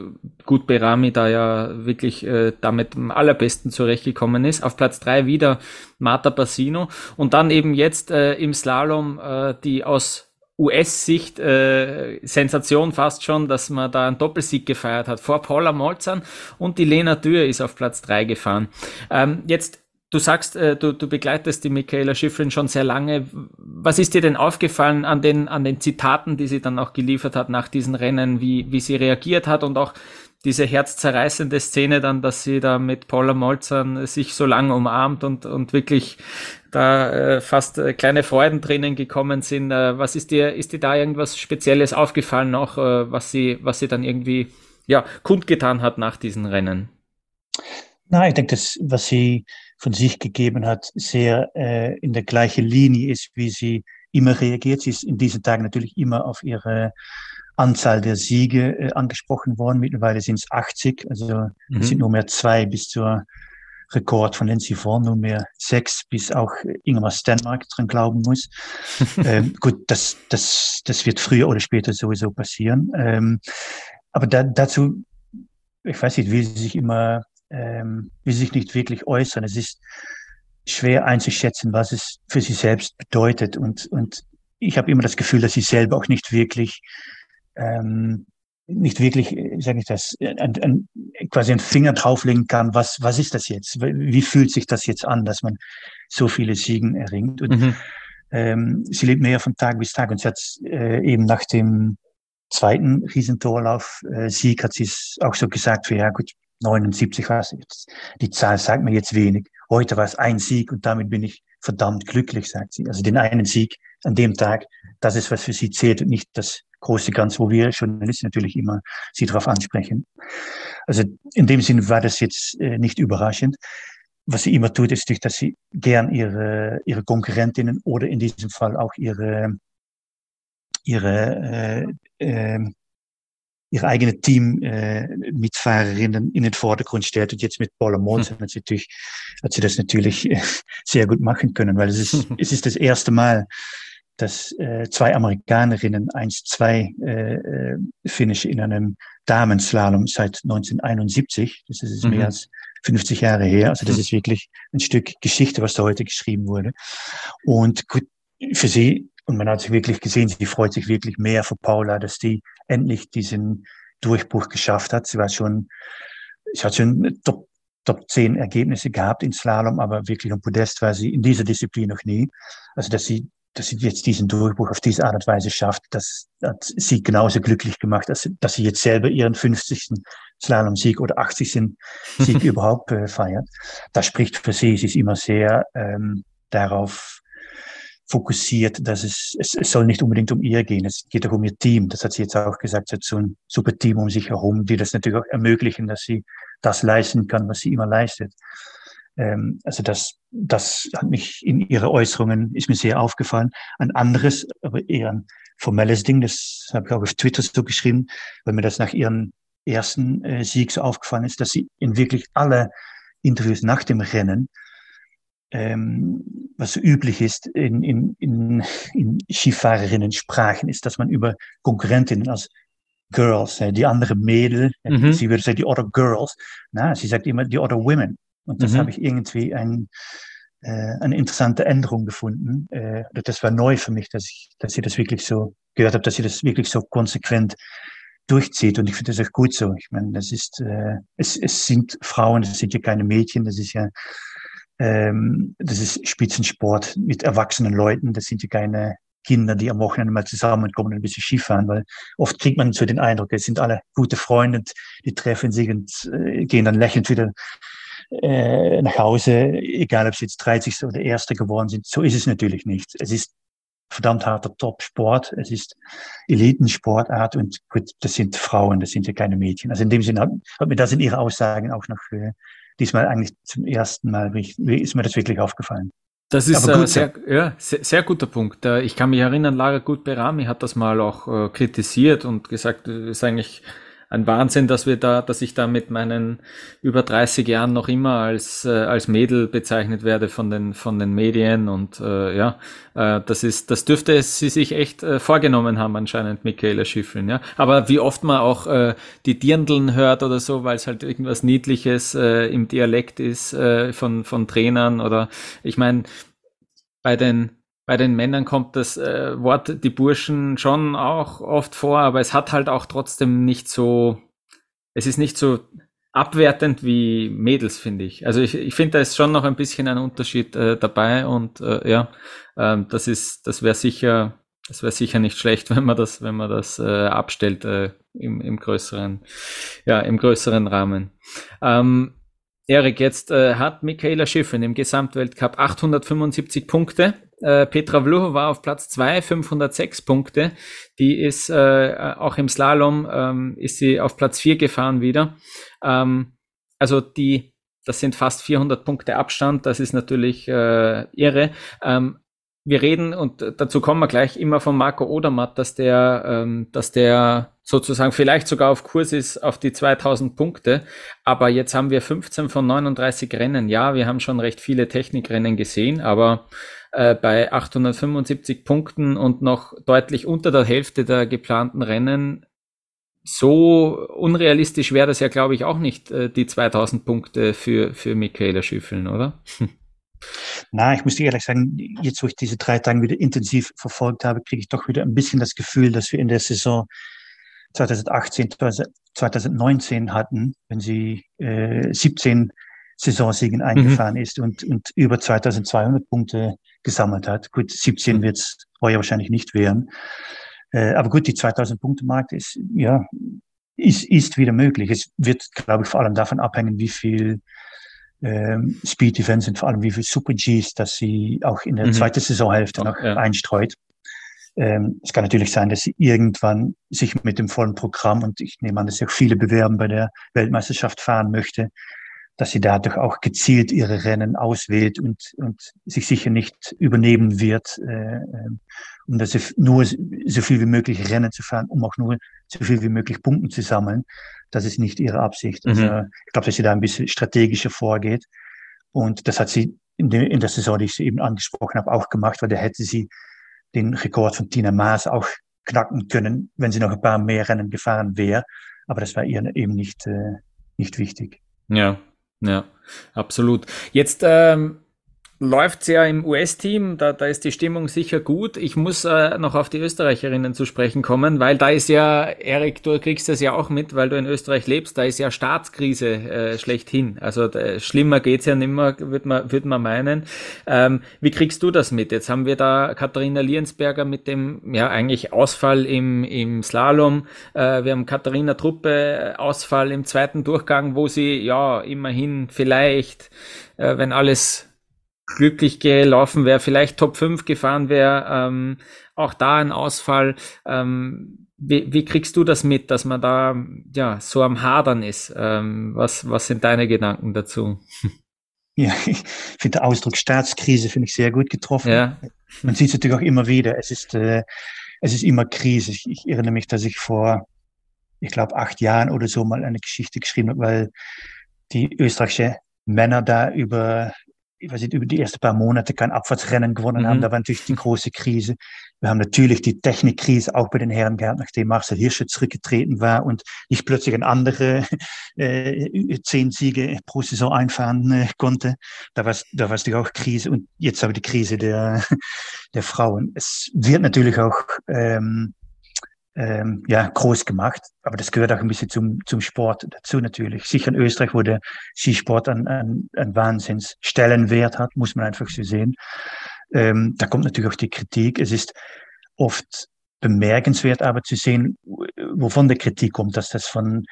Gutberami da ja wirklich äh, damit am allerbesten zurechtgekommen ist. Auf Platz drei wieder Marta Bassino und dann eben jetzt äh, im Slalom äh, die aus US-Sicht äh, Sensation fast schon, dass man da einen Doppelsieg gefeiert hat vor Paula Molzan und die Lena Dürr ist auf Platz drei gefahren. Ähm, jetzt Du sagst, äh, du, du begleitest die Michaela Schifrin schon sehr lange. Was ist dir denn aufgefallen an den, an den Zitaten, die sie dann auch geliefert hat nach diesen Rennen, wie, wie sie reagiert hat und auch diese herzzerreißende Szene dann, dass sie da mit Paula Molzern sich so lange umarmt und, und wirklich da äh, fast äh, kleine Freudentränen gekommen sind. Äh, was ist dir, ist dir da irgendwas Spezielles aufgefallen noch, äh, was sie, was sie dann irgendwie, ja, kundgetan hat nach diesen Rennen? Nein, ich denke, das, was sie von sich gegeben hat, sehr äh, in der gleichen Linie ist, wie sie immer reagiert. Sie ist in diesen Tagen natürlich immer auf ihre Anzahl der Siege äh, angesprochen worden. Mittlerweile sind es 80, also mhm. es sind nur mehr zwei bis zur Rekord von Lindsay Vonn, nur mehr sechs, bis auch Ingemar Stenmark dran glauben muss. <laughs> ähm, gut, das, das, das wird früher oder später sowieso passieren. Ähm, aber da, dazu, ich weiß nicht, will sie sich immer, ähm, will sich nicht wirklich äußern. Es ist schwer einzuschätzen, was es für sie selbst bedeutet. Und, und ich habe immer das Gefühl, dass sie selber auch nicht wirklich ähm, nicht wirklich, sage ich das, ein, ein, quasi einen Finger drauflegen kann, was, was ist das jetzt? Wie fühlt sich das jetzt an, dass man so viele Siegen erringt? Und mhm. ähm, sie lebt mehr von Tag bis Tag und sie hat äh, eben nach dem zweiten Riesentorlauf äh, Sieg hat sie es auch so gesagt, für ja gut, 79 was jetzt. Die Zahl sagt mir jetzt wenig. Heute war es ein Sieg und damit bin ich verdammt glücklich, sagt sie. Also den einen Sieg an dem Tag, das ist, was für sie zählt und nicht das große Ganze, wo wir Journalisten natürlich immer sie darauf ansprechen. Also in dem Sinne war das jetzt äh, nicht überraschend. Was sie immer tut, ist, dass sie gern ihre, ihre Konkurrentinnen oder in diesem Fall auch ihre, ihre, äh, äh, ihre eigene Team äh, Mitfahrerinnen in den Vordergrund stellt. Und jetzt mit Paula Monsen hm. hat, sie natürlich, hat sie das natürlich äh, sehr gut machen können, weil es ist, <laughs> es ist das erste Mal, dass äh, zwei Amerikanerinnen 1-2 äh, äh, Finish in einem Damenslalom seit 1971. Das ist mhm. mehr als 50 Jahre her. Also das mhm. ist wirklich ein Stück Geschichte, was da heute geschrieben wurde. Und gut, für sie, und man hat sich wirklich gesehen, sie freut sich wirklich mehr für Paula, dass die endlich diesen Durchbruch geschafft hat. Sie war schon, sie hat schon Top, Top 10 Ergebnisse gehabt in Slalom, aber wirklich am Podest war sie in dieser Disziplin noch nie. Also, dass sie dass sie jetzt diesen Durchbruch auf diese Art und Weise schafft, das hat sie genauso glücklich gemacht, dass, dass sie jetzt selber ihren 50. Slalom-Sieg oder 80. <laughs> Sieg überhaupt äh, feiert. Das spricht für sie. Sie ist immer sehr ähm, darauf fokussiert, dass es, es, es soll nicht unbedingt um ihr gehen, es geht auch um ihr Team. Das hat sie jetzt auch gesagt, sie hat so ein super Team um sich herum, die das natürlich auch ermöglichen, dass sie das leisten kann, was sie immer leistet. Ähm, also das, das hat mich in ihre Äußerungen, ist mir sehr aufgefallen. Ein anderes, aber eher ein formelles Ding, das habe ich auch auf Twitter so geschrieben, weil mir das nach ihren ersten äh, Sieg so aufgefallen ist, dass sie in wirklich alle Interviews nach dem Rennen, ähm, was so üblich ist in, in, in, in Skifahrerinnen sprachen, ist, dass man über Konkurrentinnen als Girls, äh, die andere Mädel, mhm. sie würde sagen, die other girls, na, sie sagt immer die other women. Und das mhm. habe ich irgendwie ein, äh, eine interessante Änderung gefunden. Äh, das war neu für mich, dass ich, dass ich das wirklich so gehört habe, dass sie das wirklich so konsequent durchzieht. Und ich finde das auch gut so. Ich meine, das ist, äh, es, es sind Frauen, das sind ja keine Mädchen, das ist ja, ähm, das ist Spitzensport mit erwachsenen Leuten, das sind ja keine Kinder, die am Wochenende mal zusammenkommen und ein bisschen Skifahren, weil oft kriegt man so den Eindruck, es sind alle gute Freunde, die treffen sich und äh, gehen dann lächelnd wieder äh, nach Hause, egal ob sie jetzt 30. oder Erste geworden sind. So ist es natürlich nicht. Es ist verdammt harter Top-Sport. Es ist Elitensportart und gut, das sind Frauen, das sind ja keine Mädchen. Also in dem Sinne hat, hat mir das in ihrer Aussagen auch noch äh, diesmal eigentlich zum ersten Mal ist mir das wirklich aufgefallen. Das ist ein äh, sehr, ja, sehr, sehr, guter Punkt. Äh, ich kann mich erinnern, Lara Gutberami hat das mal auch äh, kritisiert und gesagt, es ist eigentlich ein Wahnsinn, dass wir da, dass ich da mit meinen über 30 Jahren noch immer als äh, als Mädel bezeichnet werde von den von den Medien und äh, ja, äh, das ist, das dürfte sie sich echt äh, vorgenommen haben anscheinend, Michaela Schiffeln, ja. Aber wie oft man auch äh, die Dirndeln hört oder so, weil es halt irgendwas Niedliches äh, im Dialekt ist äh, von von Trainern oder ich meine bei den bei den Männern kommt das äh, Wort die Burschen schon auch oft vor, aber es hat halt auch trotzdem nicht so, es ist nicht so abwertend wie Mädels, finde ich. Also ich, ich finde, da ist schon noch ein bisschen ein Unterschied äh, dabei und äh, ja, ähm, das ist, das wäre sicher, das wäre sicher nicht schlecht, <laughs> wenn man das, wenn man das äh, abstellt äh, im, im größeren, ja, im größeren Rahmen. Ähm, Erik, jetzt äh, hat Michaela Schiffen im Gesamtweltcup 875 Punkte. Äh, Petra Vluho war auf Platz 2, 506 Punkte. Die ist äh, auch im Slalom ähm, ist sie auf Platz 4 gefahren wieder. Ähm, also die, das sind fast 400 Punkte Abstand. Das ist natürlich äh, irre. Ähm, wir reden, und dazu kommen wir gleich, immer von Marco Odermatt, dass der, ähm, dass der sozusagen vielleicht sogar auf Kurs ist auf die 2000 Punkte. Aber jetzt haben wir 15 von 39 Rennen. Ja, wir haben schon recht viele Technikrennen gesehen, aber äh, bei 875 Punkten und noch deutlich unter der Hälfte der geplanten Rennen so unrealistisch wäre das ja, glaube ich, auch nicht, äh, die 2000 Punkte für, für Michaela Schüffeln, oder? <laughs> Na, ich muss dir ehrlich sagen, jetzt wo ich diese drei Tage wieder intensiv verfolgt habe, kriege ich doch wieder ein bisschen das Gefühl, dass wir in der Saison 2018, 2019 hatten, wenn sie äh, 17 Saisonsiegen mhm. eingefahren mhm. ist und, und über 2200 Punkte gesammelt hat. Gut, 17 mhm. wird es heuer wahrscheinlich nicht werden. Äh, aber gut, die 2000 Punkte Marke ist, ja, ist, ist wieder möglich. Es wird, glaube ich, vor allem davon abhängen, wie viel ähm, Speed Events und vor allem wie viel Super Gs, dass sie auch in der mhm. zweiten Saisonhälfte noch ja. einstreut. Ähm, es kann natürlich sein, dass sie irgendwann sich mit dem vollen Programm und ich nehme an, dass sie auch viele bewerben bei der Weltmeisterschaft fahren möchte, dass sie dadurch auch gezielt ihre Rennen auswählt und, und sich sicher nicht übernehmen wird, äh, ähm, um dass sie nur so viel wie möglich Rennen zu fahren, um auch nur so viel wie möglich Punkte zu sammeln. Das ist nicht ihre Absicht. Also, mhm. ich glaube, dass sie da ein bisschen strategischer vorgeht. Und das hat sie in, de, in der Saison, die ich eben angesprochen habe, auch gemacht, weil da hätte sie den Rekord von Tina Maas auch knacken können, wenn sie noch ein paar mehr Rennen gefahren wäre. Aber das war ihr eben nicht, äh, nicht wichtig. Ja, ja, absolut. Jetzt ähm, läuft's ja im US-Team, da, da ist die Stimmung sicher gut. Ich muss äh, noch auf die Österreicherinnen zu sprechen kommen, weil da ist ja, Erik, du kriegst das ja auch mit, weil du in Österreich lebst, da ist ja Staatskrise äh, schlechthin. Also äh, schlimmer geht's ja nimmer, würde man, würd man meinen. Ähm, wie kriegst du das mit? Jetzt haben wir da Katharina Liensberger mit dem ja eigentlich Ausfall im, im Slalom. Äh, wir haben Katharina Truppe äh, Ausfall im zweiten Durchgang, wo sie ja immerhin vielleicht, äh, wenn alles glücklich gelaufen wäre, vielleicht Top 5 gefahren wäre, ähm, auch da ein Ausfall. Ähm, wie, wie kriegst du das mit, dass man da ja so am Hadern ist? Ähm, was, was sind deine Gedanken dazu? <laughs> Ja, ich finde der Ausdruck Staatskrise finde ich sehr gut getroffen. Ja. Man sieht es natürlich auch immer wieder. Es ist, äh, es ist immer Krise. Ich, ich erinnere mich, dass ich vor, ich glaube, acht Jahren oder so mal eine Geschichte geschrieben habe, weil die österreichische Männer da über ich weiß nicht, über die ersten paar Monate kein Abfahrtsrennen gewonnen mhm. haben. Da war natürlich die große Krise. Wir haben natürlich die Technikkrise auch bei den Herren gehabt, nachdem Marcel Hirsche zurückgetreten war und nicht plötzlich ein andere <laughs> äh, zehn Siege pro Saison einfahren äh, konnte. Da war es da war's natürlich auch Krise und jetzt aber die Krise der, <laughs> der Frauen. Es wird natürlich auch ähm, ähm, ja, groß gemacht. Aber das gehört auch ein bisschen zum, zum Sport dazu natürlich. Sicher in Österreich, wo der Skisport einen, einen, einen Wahnsinnsstellenwert hat, muss man einfach so sehen. Ähm, da kommt natürlich auch die Kritik. Es ist oft bemerkenswert aber zu sehen, wovon der Kritik kommt, dass das von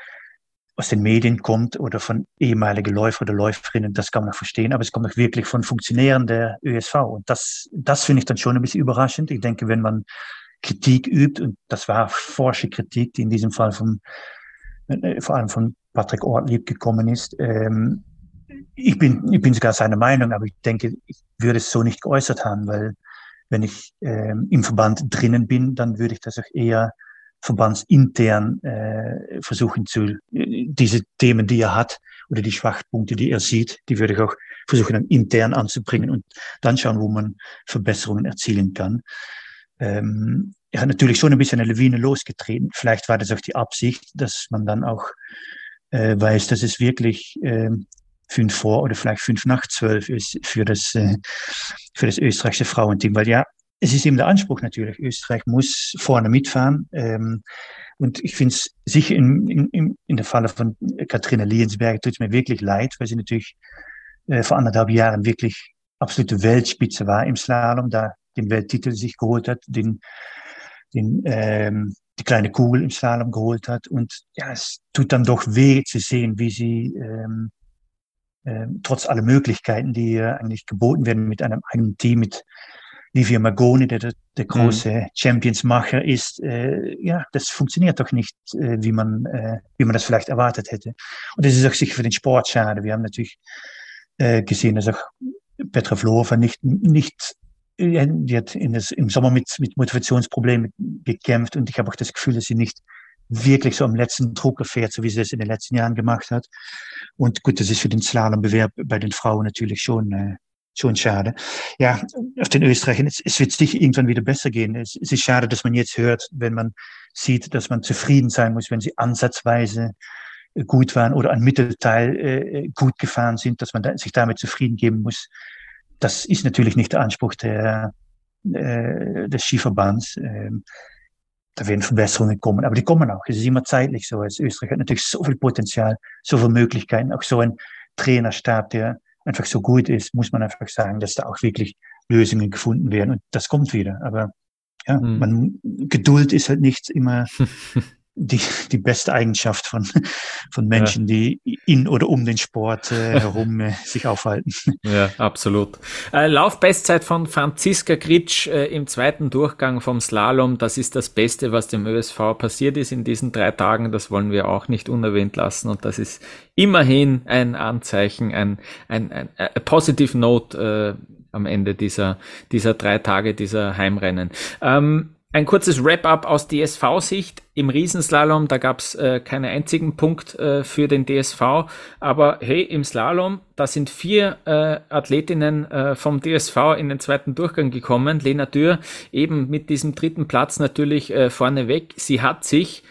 aus den Medien kommt oder von ehemaligen Läufer oder Läuferinnen, das kann man auch verstehen, aber es kommt auch wirklich von Funktionären der ÖSV. Und das, das finde ich dann schon ein bisschen überraschend. Ich denke, wenn man Kritik übt. Und das war forsche Kritik, die in diesem Fall vom, äh, vor allem von Patrick Ortlieb gekommen ist. Ähm, ich bin, ich bin sogar seiner Meinung, aber ich denke, ich würde es so nicht geäußert haben, weil wenn ich ähm, im Verband drinnen bin, dann würde ich das auch eher verbandsintern äh, versuchen zu, diese Themen, die er hat oder die Schwachpunkte, die er sieht, die würde ich auch versuchen dann intern anzubringen und dann schauen, wo man Verbesserungen erzielen kann ähm, er hat natürlich schon ein bisschen eine Lawine losgetreten. Vielleicht war das auch die Absicht, dass man dann auch äh, weiß, dass es wirklich äh, fünf vor oder vielleicht fünf nach zwölf ist für das, äh, für das österreichische Frauenteam. Weil ja, es ist eben der Anspruch natürlich. Österreich muss vorne mitfahren. Ähm, und ich finde es sicher in, in, in der Falle von Katharina Liensberger tut es mir wirklich leid, weil sie natürlich äh, vor anderthalb Jahren wirklich absolute Weltspitze war im Slalom. Da den Welttitel sich geholt hat, den, den, ähm, die kleine Kugel im Slalom geholt hat. Und ja, es tut dann doch weh zu sehen, wie sie ähm, ähm, trotz aller Möglichkeiten, die äh, eigentlich geboten werden mit einem eigenen Team, mit Livia Magoni, der der, der große mhm. Championsmacher ist, äh, ja, das funktioniert doch nicht, äh, wie man äh, wie man das vielleicht erwartet hätte. Und das ist auch sicher für den Sport schade. Wir haben natürlich äh, gesehen, dass auch Petra Vlhova nicht nicht die hat in das, im Sommer mit, mit Motivationsproblemen gekämpft und ich habe auch das Gefühl, dass sie nicht wirklich so am letzten Druck erfährt, so wie sie es in den letzten Jahren gemacht hat. Und gut, das ist für den Slalombewerb bei den Frauen natürlich schon, äh, schon schade. Ja, auf den Österreichern, es, es wird sicher irgendwann wieder besser gehen. Es, es ist schade, dass man jetzt hört, wenn man sieht, dass man zufrieden sein muss, wenn sie ansatzweise gut waren oder ein Mittelteil äh, gut gefahren sind, dass man da, sich damit zufrieden geben muss das ist natürlich nicht der Anspruch der, äh, des Skiverbands. Ähm, da werden Verbesserungen kommen, aber die kommen auch. Es ist immer zeitlich so. Als Österreich hat natürlich so viel Potenzial, so viele Möglichkeiten, auch so ein Trainerstab, der einfach so gut ist, muss man einfach sagen, dass da auch wirklich Lösungen gefunden werden. Und das kommt wieder. Aber ja, mhm. man, Geduld ist halt nicht immer <laughs> die, <laughs> die beste Eigenschaft von, <laughs> von Menschen, ja. die in oder um den Sport äh, <laughs> herum äh, sich aufhalten. Ja, absolut. Äh, Laufbestzeit von Franziska Gritsch äh, im zweiten Durchgang vom Slalom, das ist das Beste, was dem ÖSV passiert ist in diesen drei Tagen. Das wollen wir auch nicht unerwähnt lassen und das ist immerhin ein Anzeichen, ein, ein, ein, ein Positive Note äh, am Ende dieser, dieser drei Tage, dieser Heimrennen. Ähm, ein kurzes Wrap-up aus DSV-Sicht. Im Riesenslalom, da gab es äh, keinen einzigen Punkt äh, für den DSV. Aber hey, im Slalom, da sind vier äh, Athletinnen äh, vom DSV in den zweiten Durchgang gekommen. Lena Dürr eben mit diesem dritten Platz natürlich äh, vorne weg. Sie hat sich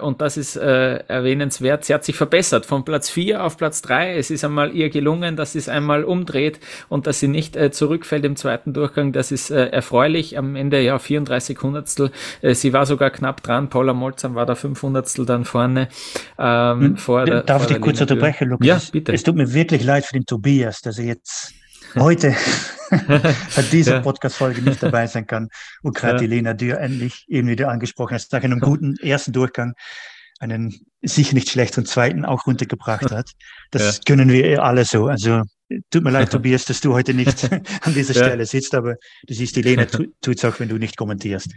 und das ist äh, erwähnenswert. Sie hat sich verbessert von Platz 4 auf Platz 3. Es ist einmal ihr gelungen, dass sie es einmal umdreht und dass sie nicht äh, zurückfällt im zweiten Durchgang. Das ist äh, erfreulich. Am Ende ja 34 Hundertstel. Äh, sie war sogar knapp dran. Paula Molzam war da 5 Hundertstel dann vorne. Ähm, hm, vor der, Darf vor ich dich kurz unterbrechen, Lukas? Ja, bitte. Es tut mir wirklich leid für den Tobias, dass er jetzt heute <laughs> bei dieser ja. Podcast-Folge nicht dabei sein kann und gerade ja. die Lena Dürr endlich eben wieder angesprochen hat, nach einem guten ersten Durchgang einen sicher nicht schlechten zweiten auch runtergebracht hat. Das ja. können wir alle so. Also Tut mir leid, <laughs> Tobias, dass du heute nicht <laughs> an dieser ja. Stelle sitzt, aber du siehst, die Lena <laughs> tut es auch, wenn du nicht kommentierst.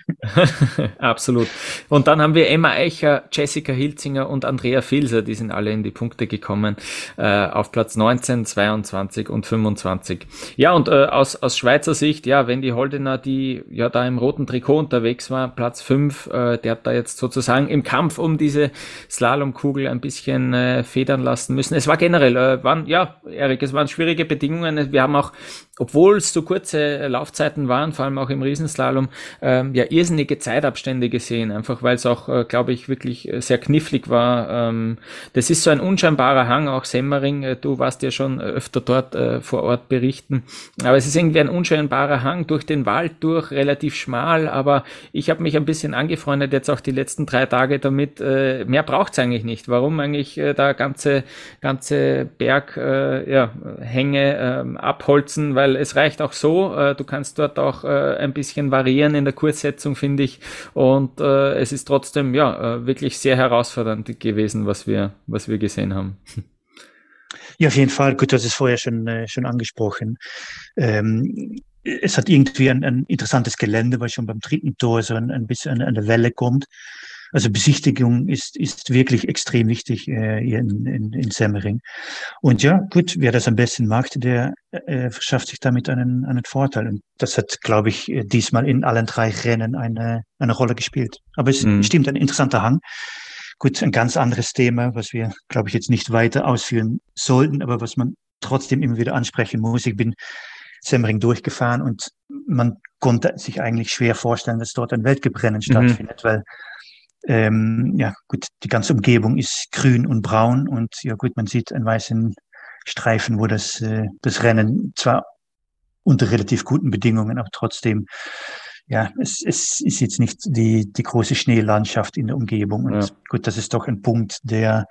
Absolut. Und dann haben wir Emma Eicher, Jessica Hilzinger und Andrea Filser, die sind alle in die Punkte gekommen, äh, auf Platz 19, 22 und 25. Ja, und äh, aus, aus Schweizer Sicht, ja, wenn die Holdener, die ja da im roten Trikot unterwegs war, Platz 5, äh, der hat da jetzt sozusagen im Kampf um diese Slalomkugel ein bisschen äh, federn lassen müssen. Es war generell, äh, waren, ja, Erik, es waren schwierige schwierige Bedingungen. Wir haben auch, obwohl es so kurze Laufzeiten waren, vor allem auch im Riesenslalom, ähm, ja irrsinnige Zeitabstände gesehen, einfach weil es auch, äh, glaube ich, wirklich äh, sehr knifflig war. Ähm, das ist so ein unscheinbarer Hang, auch Semmering, äh, du warst ja schon öfter dort äh, vor Ort berichten, aber es ist irgendwie ein unscheinbarer Hang durch den Wald durch, relativ schmal, aber ich habe mich ein bisschen angefreundet jetzt auch die letzten drei Tage damit, äh, mehr braucht es eigentlich nicht. Warum eigentlich äh, da ganze, ganze Berg, äh, ja, Hänge ähm, abholzen, weil es reicht auch so. Äh, du kannst dort auch äh, ein bisschen variieren in der Kurssetzung, finde ich. Und äh, es ist trotzdem ja äh, wirklich sehr herausfordernd gewesen, was wir, was wir gesehen haben. <laughs> Ja, auf jeden Fall. Gut, das ist vorher schon, äh, schon angesprochen. Ähm, es hat irgendwie ein, ein interessantes Gelände, weil schon beim dritten Tor so ein, ein bisschen eine Welle kommt. Also Besichtigung ist, ist wirklich extrem wichtig äh, hier in, in, in Semmering. Und ja, gut, wer das am besten macht, der äh, verschafft sich damit einen, einen Vorteil. Und das hat, glaube ich, äh, diesmal in allen drei Rennen eine, eine Rolle gespielt. Aber es mhm. stimmt, ein interessanter Hang. Gut, ein ganz anderes Thema, was wir, glaube ich, jetzt nicht weiter ausführen sollten, aber was man trotzdem immer wieder ansprechen muss. Ich bin Semmering durchgefahren und man konnte sich eigentlich schwer vorstellen, dass dort ein Weltgebrennen mhm. stattfindet, weil ähm, ja, gut, die ganze Umgebung ist grün und braun und ja gut, man sieht einen weißen Streifen, wo das, äh, das Rennen zwar unter relativ guten Bedingungen, aber trotzdem, ja, es, es ist jetzt nicht die, die große Schneelandschaft in der Umgebung. Und ja. gut, das ist doch ein Punkt, der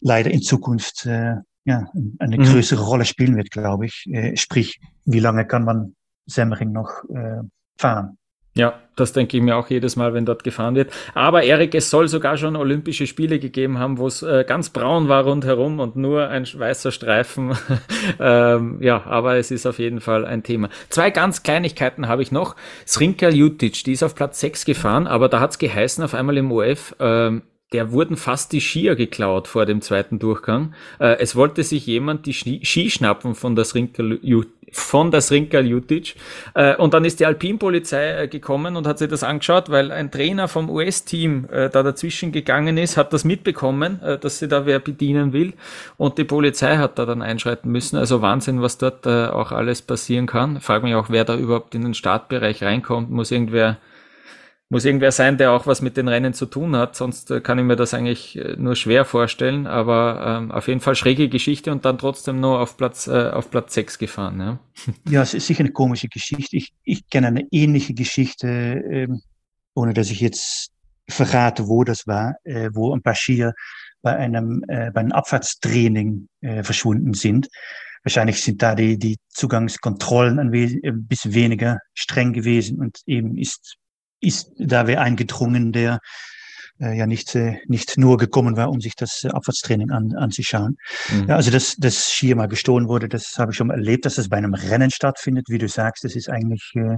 leider in Zukunft äh, ja, eine mhm. größere Rolle spielen wird, glaube ich. Äh, sprich, wie lange kann man Semmering noch äh, fahren? Ja, das denke ich mir auch jedes Mal, wenn dort gefahren wird. Aber Erik, es soll sogar schon Olympische Spiele gegeben haben, wo es äh, ganz braun war rundherum und nur ein weißer Streifen. <laughs> ähm, ja, aber es ist auf jeden Fall ein Thema. Zwei ganz Kleinigkeiten habe ich noch. Srinka Jutic, die ist auf Platz 6 gefahren, aber da hat es geheißen auf einmal im OF, ähm, der wurden fast die Skier geklaut vor dem zweiten Durchgang. Äh, es wollte sich jemand die Ski schnappen von der Srinkel von der Srinkel Jutic. Äh, und dann ist die Alpinpolizei äh, gekommen und hat sich das angeschaut, weil ein Trainer vom US-Team äh, da dazwischen gegangen ist, hat das mitbekommen, äh, dass sie da wer bedienen will. Und die Polizei hat da dann einschreiten müssen. Also Wahnsinn, was dort äh, auch alles passieren kann. Frag mich auch, wer da überhaupt in den Startbereich reinkommt. Muss irgendwer muss irgendwer sein, der auch was mit den Rennen zu tun hat, sonst äh, kann ich mir das eigentlich äh, nur schwer vorstellen, aber ähm, auf jeden Fall schräge Geschichte und dann trotzdem nur auf Platz, äh, auf Platz 6 gefahren. Ja. <laughs> ja, es ist sicher eine komische Geschichte. Ich, ich kenne eine ähnliche Geschichte, ähm, ohne dass ich jetzt verrate, wo das war, äh, wo ein paar Skier bei einem, äh, bei einem Abfahrtstraining äh, verschwunden sind. Wahrscheinlich sind da die, die Zugangskontrollen ein, ein bisschen weniger streng gewesen und eben ist, ist da wer eingedrungen, der äh, ja nicht, äh, nicht nur gekommen war, um sich das äh, Abfahrtstraining an, anzuschauen. Mhm. Ja, also dass das Skier mal gestohlen wurde, das habe ich schon mal erlebt, dass das bei einem Rennen stattfindet, wie du sagst, das ist eigentlich äh,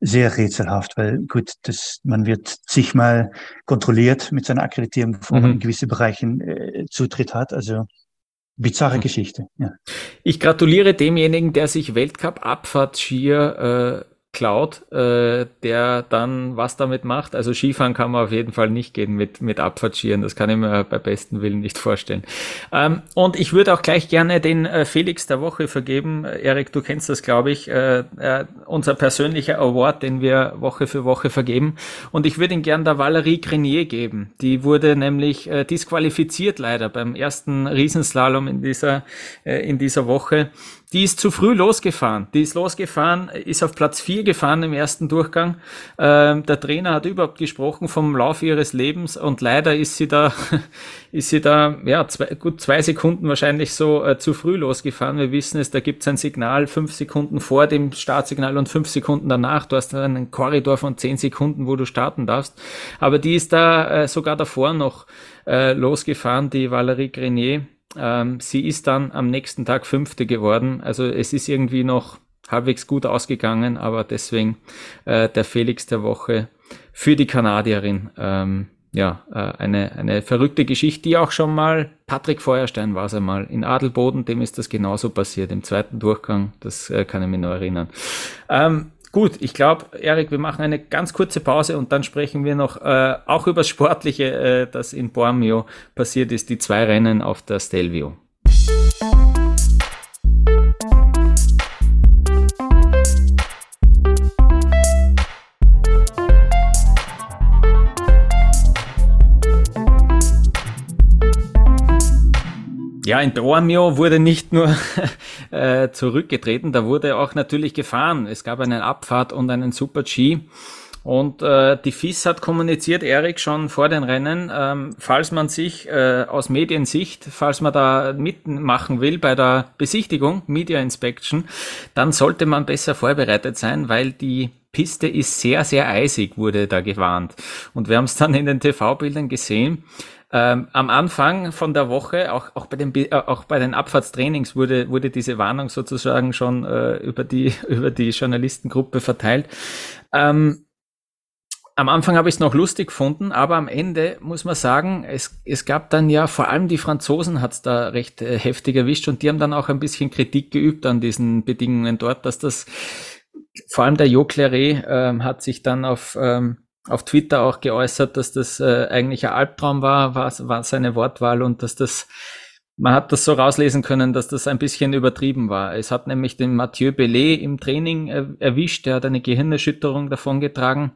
sehr rätselhaft, weil gut, das, man wird zigmal kontrolliert mit seiner Akkreditierung, bevor mhm. man in gewisse Bereichen äh, Zutritt hat. Also bizarre mhm. Geschichte. Ja. Ich gratuliere demjenigen, der sich Weltcup-Abfahrtskier äh, klaut, äh, der dann was damit macht. Also Skifahren kann man auf jeden Fall nicht gehen mit, mit Abfahrtskieren. Das kann ich mir bei besten Willen nicht vorstellen. Ähm, und ich würde auch gleich gerne den äh, Felix der Woche vergeben. Erik, du kennst das, glaube ich, äh, äh, unser persönlicher Award, den wir Woche für Woche vergeben. Und ich würde ihn gern der Valerie Grenier geben. Die wurde nämlich äh, disqualifiziert leider beim ersten Riesenslalom in dieser, äh, in dieser Woche. Die ist zu früh losgefahren. Die ist losgefahren, ist auf Platz vier gefahren im ersten Durchgang. Ähm, der Trainer hat überhaupt gesprochen vom Lauf ihres Lebens und leider ist sie da, <laughs> ist sie da, ja, zwei, gut zwei Sekunden wahrscheinlich so äh, zu früh losgefahren. Wir wissen es, da gibt es ein Signal fünf Sekunden vor dem Startsignal und fünf Sekunden danach. Du hast einen Korridor von zehn Sekunden, wo du starten darfst. Aber die ist da äh, sogar davor noch äh, losgefahren, die Valerie Grenier ähm, sie ist dann am nächsten Tag Fünfte geworden. Also es ist irgendwie noch halbwegs gut ausgegangen, aber deswegen äh, der Felix der Woche für die Kanadierin. Ähm, ja, äh, eine, eine verrückte Geschichte, die auch schon mal, Patrick Feuerstein war es einmal, in Adelboden, dem ist das genauso passiert, im zweiten Durchgang, das äh, kann ich mich noch erinnern. Ähm, Gut, ich glaube, Erik, wir machen eine ganz kurze Pause und dann sprechen wir noch äh, auch über das Sportliche, äh, das in Bormio passiert ist, die zwei Rennen auf der Stelvio. Ja, in Bormio wurde nicht nur <laughs> äh, zurückgetreten, da wurde auch natürlich gefahren. Es gab einen Abfahrt und einen Super-G. Und äh, die FIS hat kommuniziert, Erik, schon vor den Rennen, ähm, falls man sich äh, aus Mediensicht, falls man da mitmachen will bei der Besichtigung, Media Inspection, dann sollte man besser vorbereitet sein, weil die Piste ist sehr, sehr eisig, wurde da gewarnt. Und wir haben es dann in den TV-Bildern gesehen. Ähm, am Anfang von der Woche, auch, auch, bei, den, äh, auch bei den Abfahrtstrainings wurde, wurde diese Warnung sozusagen schon äh, über, die, <laughs> über die Journalistengruppe verteilt. Ähm, am Anfang habe ich es noch lustig gefunden, aber am Ende muss man sagen, es, es gab dann ja, vor allem die Franzosen hat es da recht äh, heftig erwischt und die haben dann auch ein bisschen Kritik geübt an diesen Bedingungen dort, dass das, vor allem der Jo Claret äh, hat sich dann auf ähm, auf Twitter auch geäußert, dass das äh, eigentlich ein Albtraum war, war, war seine Wortwahl und dass das, man hat das so rauslesen können, dass das ein bisschen übertrieben war. Es hat nämlich den Mathieu Bellet im Training erwischt, der hat eine Gehirnerschütterung davongetragen.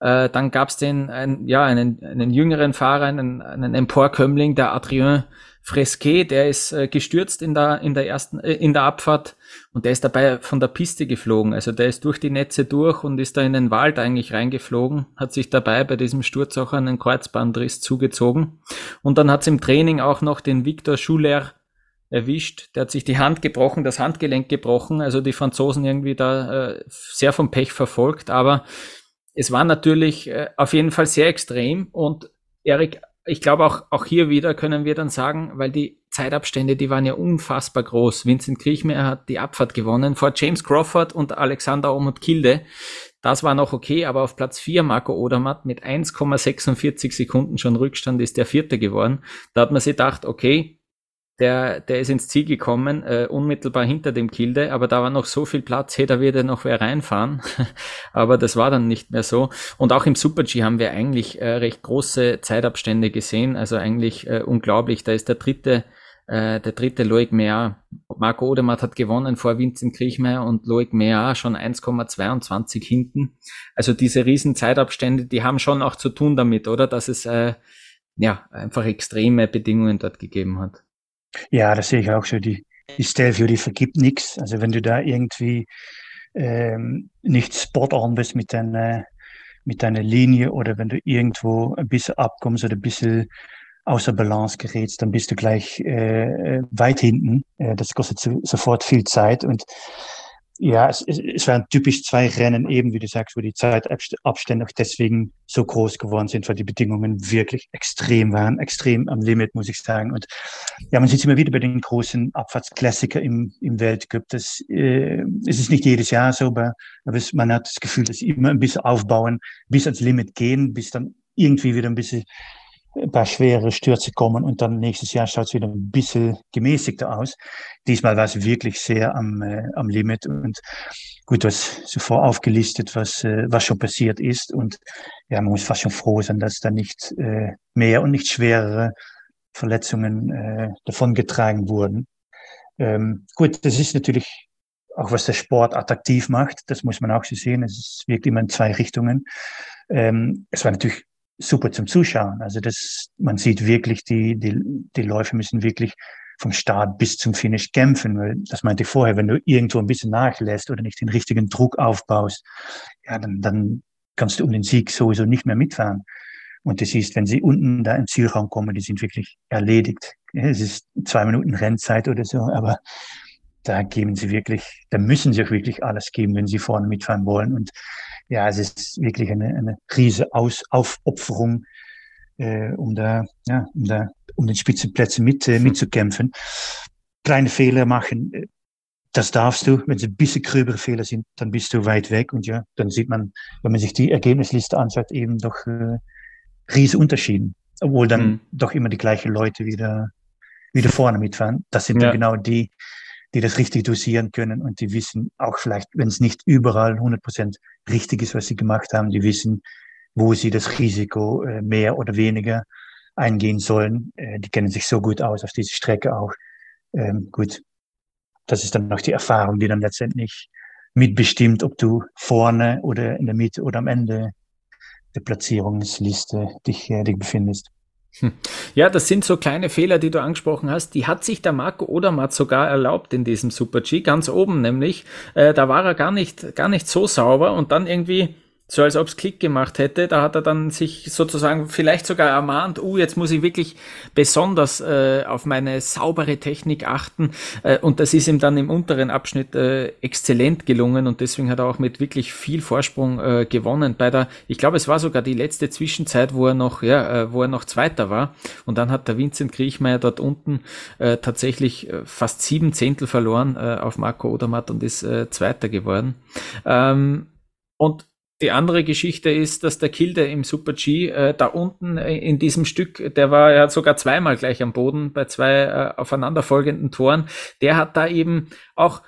Äh, dann gab es den, ein, ja, einen, einen jüngeren Fahrer, einen, einen Emporkömmling, der Adrien Fresquet, der ist äh, gestürzt in der, in der ersten, äh, in der Abfahrt und der ist dabei von der Piste geflogen. Also der ist durch die Netze durch und ist da in den Wald eigentlich reingeflogen, hat sich dabei bei diesem Sturz auch einen Kreuzbandriss zugezogen. Und dann hat es im Training auch noch den Victor Schuler erwischt. Der hat sich die Hand gebrochen, das Handgelenk gebrochen. Also die Franzosen irgendwie da äh, sehr vom Pech verfolgt. Aber es war natürlich äh, auf jeden Fall sehr extrem und Erik, ich glaube auch, auch hier wieder können wir dann sagen, weil die Zeitabstände, die waren ja unfassbar groß. Vincent Kriechmeier hat die Abfahrt gewonnen vor James Crawford und Alexander Omut Kilde. Das war noch okay, aber auf Platz 4 Marco Odermatt mit 1,46 Sekunden schon Rückstand ist der vierte geworden. Da hat man sich gedacht, okay, der, der ist ins Ziel gekommen, äh, unmittelbar hinter dem Kilde, aber da war noch so viel Platz, hey, da wird er noch wer reinfahren. <laughs> aber das war dann nicht mehr so. Und auch im Super-G haben wir eigentlich äh, recht große Zeitabstände gesehen, also eigentlich äh, unglaublich. Da ist der dritte, äh, der dritte Loic Mea. Marco Odermatt hat gewonnen vor Vincent Kriechmeier und Loic Mea schon 1,22 hinten. Also diese riesen Zeitabstände, die haben schon auch zu tun damit, oder? Dass es äh, ja einfach extreme Bedingungen dort gegeben hat. Ja, das sehe ich auch so. Die, die Stelvio, die vergibt nichts. Also wenn du da irgendwie ähm, nicht spot-on bist mit deiner, mit deiner Linie oder wenn du irgendwo ein bisschen abkommst oder ein bisschen außer Balance gerätst, dann bist du gleich äh, weit hinten. Äh, das kostet so, sofort viel Zeit und ja, es, es, es waren typisch zwei Rennen, eben wie du sagst, wo die Zeitabstände auch deswegen so groß geworden sind, weil die Bedingungen wirklich extrem waren, extrem am Limit, muss ich sagen. Und ja, man sieht immer wieder bei den großen Abfahrtsklassiker im, im Weltcup. Das, äh, es ist nicht jedes Jahr so, aber, aber es, man hat das Gefühl, dass sie immer ein bisschen aufbauen, bis ans Limit gehen, bis dann irgendwie wieder ein bisschen paar schwere Stürze kommen und dann nächstes Jahr schaut es wieder ein bisschen gemäßigter aus. Diesmal war es wirklich sehr am, äh, am Limit und gut, hast zuvor aufgelistet, was, äh, was schon passiert ist und ja, man muss fast schon froh sein, dass da nicht äh, mehr und nicht schwerere Verletzungen äh, davongetragen wurden. Ähm, gut, das ist natürlich auch was der Sport attraktiv macht, das muss man auch so sehen. Es wirkt immer in zwei Richtungen. Ähm, es war natürlich super zum Zuschauen. Also das, man sieht wirklich, die, die, die Läufe müssen wirklich vom Start bis zum Finish kämpfen. Das meinte ich vorher, wenn du irgendwo ein bisschen nachlässt oder nicht den richtigen Druck aufbaust, ja, dann, dann kannst du um den Sieg sowieso nicht mehr mitfahren. Und das ist, wenn sie unten da im Zielraum kommen, die sind wirklich erledigt. Es ist zwei Minuten Rennzeit oder so, aber da geben sie wirklich, da müssen sie auch wirklich alles geben, wenn sie vorne mitfahren wollen. Und ja, es ist wirklich eine, eine riese Aus Aufopferung, äh, um da, ja, um da, um den Spitzenplätzen mit, äh, mitzukämpfen. Kleine Fehler machen, äh, das darfst du. Wenn es ein bisschen gröbere Fehler sind, dann bist du weit weg. Und ja, dann sieht man, wenn man sich die Ergebnisliste anschaut, eben doch äh, riese Unterschieden. Obwohl dann mhm. doch immer die gleichen Leute wieder, wieder vorne mitfahren. Das sind ja. dann genau die, die das richtig dosieren können und die wissen auch vielleicht, wenn es nicht überall 100 Prozent richtig ist, was sie gemacht haben, die wissen, wo sie das Risiko äh, mehr oder weniger eingehen sollen. Äh, die kennen sich so gut aus auf diese Strecke auch. Ähm, gut, das ist dann noch die Erfahrung, die dann letztendlich mitbestimmt, ob du vorne oder in der Mitte oder am Ende der Platzierungsliste dich, äh, dich befindest. Hm. Ja, das sind so kleine Fehler, die du angesprochen hast. Die hat sich der Marco Odermatt sogar erlaubt in diesem Super G, ganz oben nämlich. Äh, da war er gar nicht, gar nicht so sauber und dann irgendwie so als ob es Klick gemacht hätte. Da hat er dann sich sozusagen vielleicht sogar ermahnt, uh, jetzt muss ich wirklich besonders äh, auf meine saubere Technik achten. Äh, und das ist ihm dann im unteren Abschnitt äh, exzellent gelungen und deswegen hat er auch mit wirklich viel Vorsprung äh, gewonnen. Bei der, ich glaube, es war sogar die letzte Zwischenzeit, wo er noch, ja, äh, wo er noch Zweiter war. Und dann hat der Vincent Griechmeier dort unten äh, tatsächlich äh, fast sieben Zehntel verloren äh, auf Marco Odermatt und ist äh, Zweiter geworden. Ähm, und die andere Geschichte ist, dass der Kilde im Super G äh, da unten äh, in diesem Stück, der war ja sogar zweimal gleich am Boden bei zwei äh, aufeinanderfolgenden Toren. Der hat da eben auch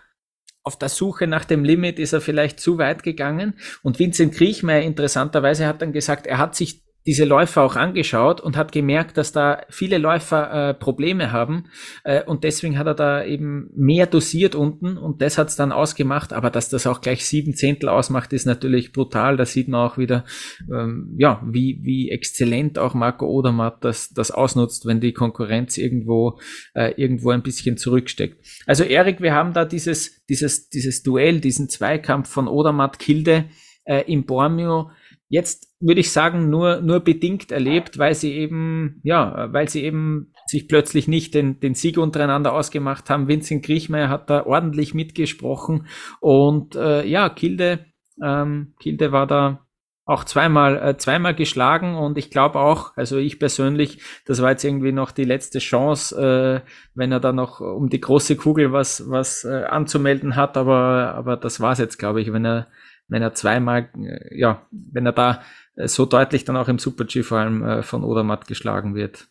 auf der Suche nach dem Limit ist er vielleicht zu weit gegangen. Und Vincent Kriechmeier interessanterweise hat dann gesagt, er hat sich diese Läufer auch angeschaut und hat gemerkt, dass da viele Läufer äh, Probleme haben äh, und deswegen hat er da eben mehr dosiert unten und das hat's dann ausgemacht, aber dass das auch gleich sieben Zehntel ausmacht, ist natürlich brutal. Da sieht man auch wieder, ähm, ja, wie, wie exzellent auch Marco Odermatt das, das ausnutzt, wenn die Konkurrenz irgendwo, äh, irgendwo ein bisschen zurücksteckt. Also Erik, wir haben da dieses, dieses, dieses Duell, diesen Zweikampf von Odermatt-Kilde äh, im Bormio jetzt würde ich sagen, nur, nur bedingt erlebt, weil sie eben, ja, weil sie eben sich plötzlich nicht den, den Sieg untereinander ausgemacht haben. Vincent Griechmeier hat da ordentlich mitgesprochen und äh, ja, Kilde, ähm, Kilde war da auch zweimal, äh, zweimal geschlagen und ich glaube auch, also ich persönlich, das war jetzt irgendwie noch die letzte Chance, äh, wenn er da noch um die große Kugel was, was äh, anzumelden hat, aber, aber das war's jetzt, glaube ich, wenn er, wenn er zweimal, äh, ja, wenn er da äh, so deutlich dann auch im Super-G vor allem äh, von Odermatt geschlagen wird.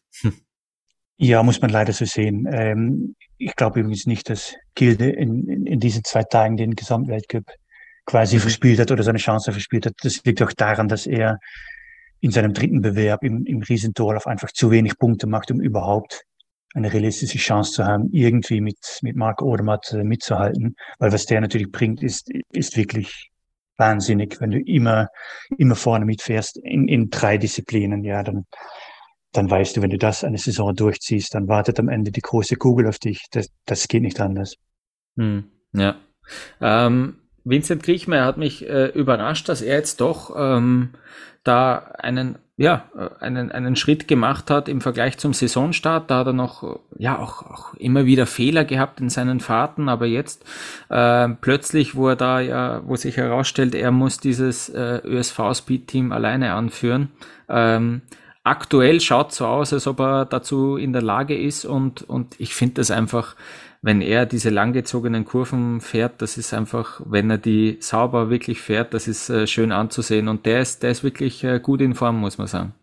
Ja, muss man leider so sehen. Ähm, ich glaube übrigens nicht, dass Gilde in, in, in, diesen zwei Tagen den Gesamtweltcup quasi mhm. verspielt hat oder seine Chance verspielt hat. Das liegt auch daran, dass er in seinem dritten Bewerb im, im Riesentorlauf einfach zu wenig Punkte macht, um überhaupt eine realistische Chance zu haben, irgendwie mit, mit Marco Odermatt mitzuhalten. Weil was der natürlich bringt, ist, ist wirklich wahnsinnig, wenn du immer, immer vorne mitfährst in, in drei Disziplinen, ja, dann, dann weißt du, wenn du das eine Saison durchziehst, dann wartet am Ende die große Kugel auf dich. Das, das geht nicht anders. Hm, ja. Ähm, Vincent Kriechmeier hat mich äh, überrascht, dass er jetzt doch ähm, da einen ja, einen, einen Schritt gemacht hat im Vergleich zum Saisonstart. Da hat er noch, ja, auch, auch immer wieder Fehler gehabt in seinen Fahrten, aber jetzt äh, plötzlich, wo er da ja, wo sich herausstellt, er muss dieses äh, ÖSV-Speed-Team alleine anführen. Ähm, aktuell schaut so aus, als ob er dazu in der Lage ist und, und ich finde das einfach wenn er diese langgezogenen Kurven fährt, das ist einfach, wenn er die sauber wirklich fährt, das ist äh, schön anzusehen. Und der ist, der ist wirklich äh, gut in Form, muss man sagen.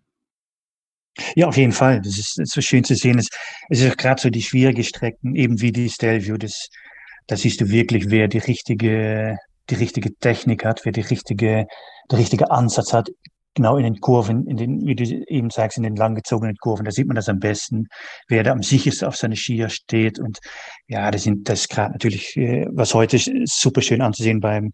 Ja, auf jeden Fall. Das ist, das ist so schön zu sehen. Es, es ist gerade so die schwierige Strecken, eben wie die Stelvio. Das, da siehst du wirklich, wer die richtige, die richtige Technik hat, wer die richtige, der richtige Ansatz hat genau in den Kurven, in den, wie du eben sagst, in den langgezogenen Kurven, da sieht man das am besten, wer da am sichersten auf seine Skier steht. Und ja, das sind das gerade natürlich, äh, was heute super schön anzusehen beim,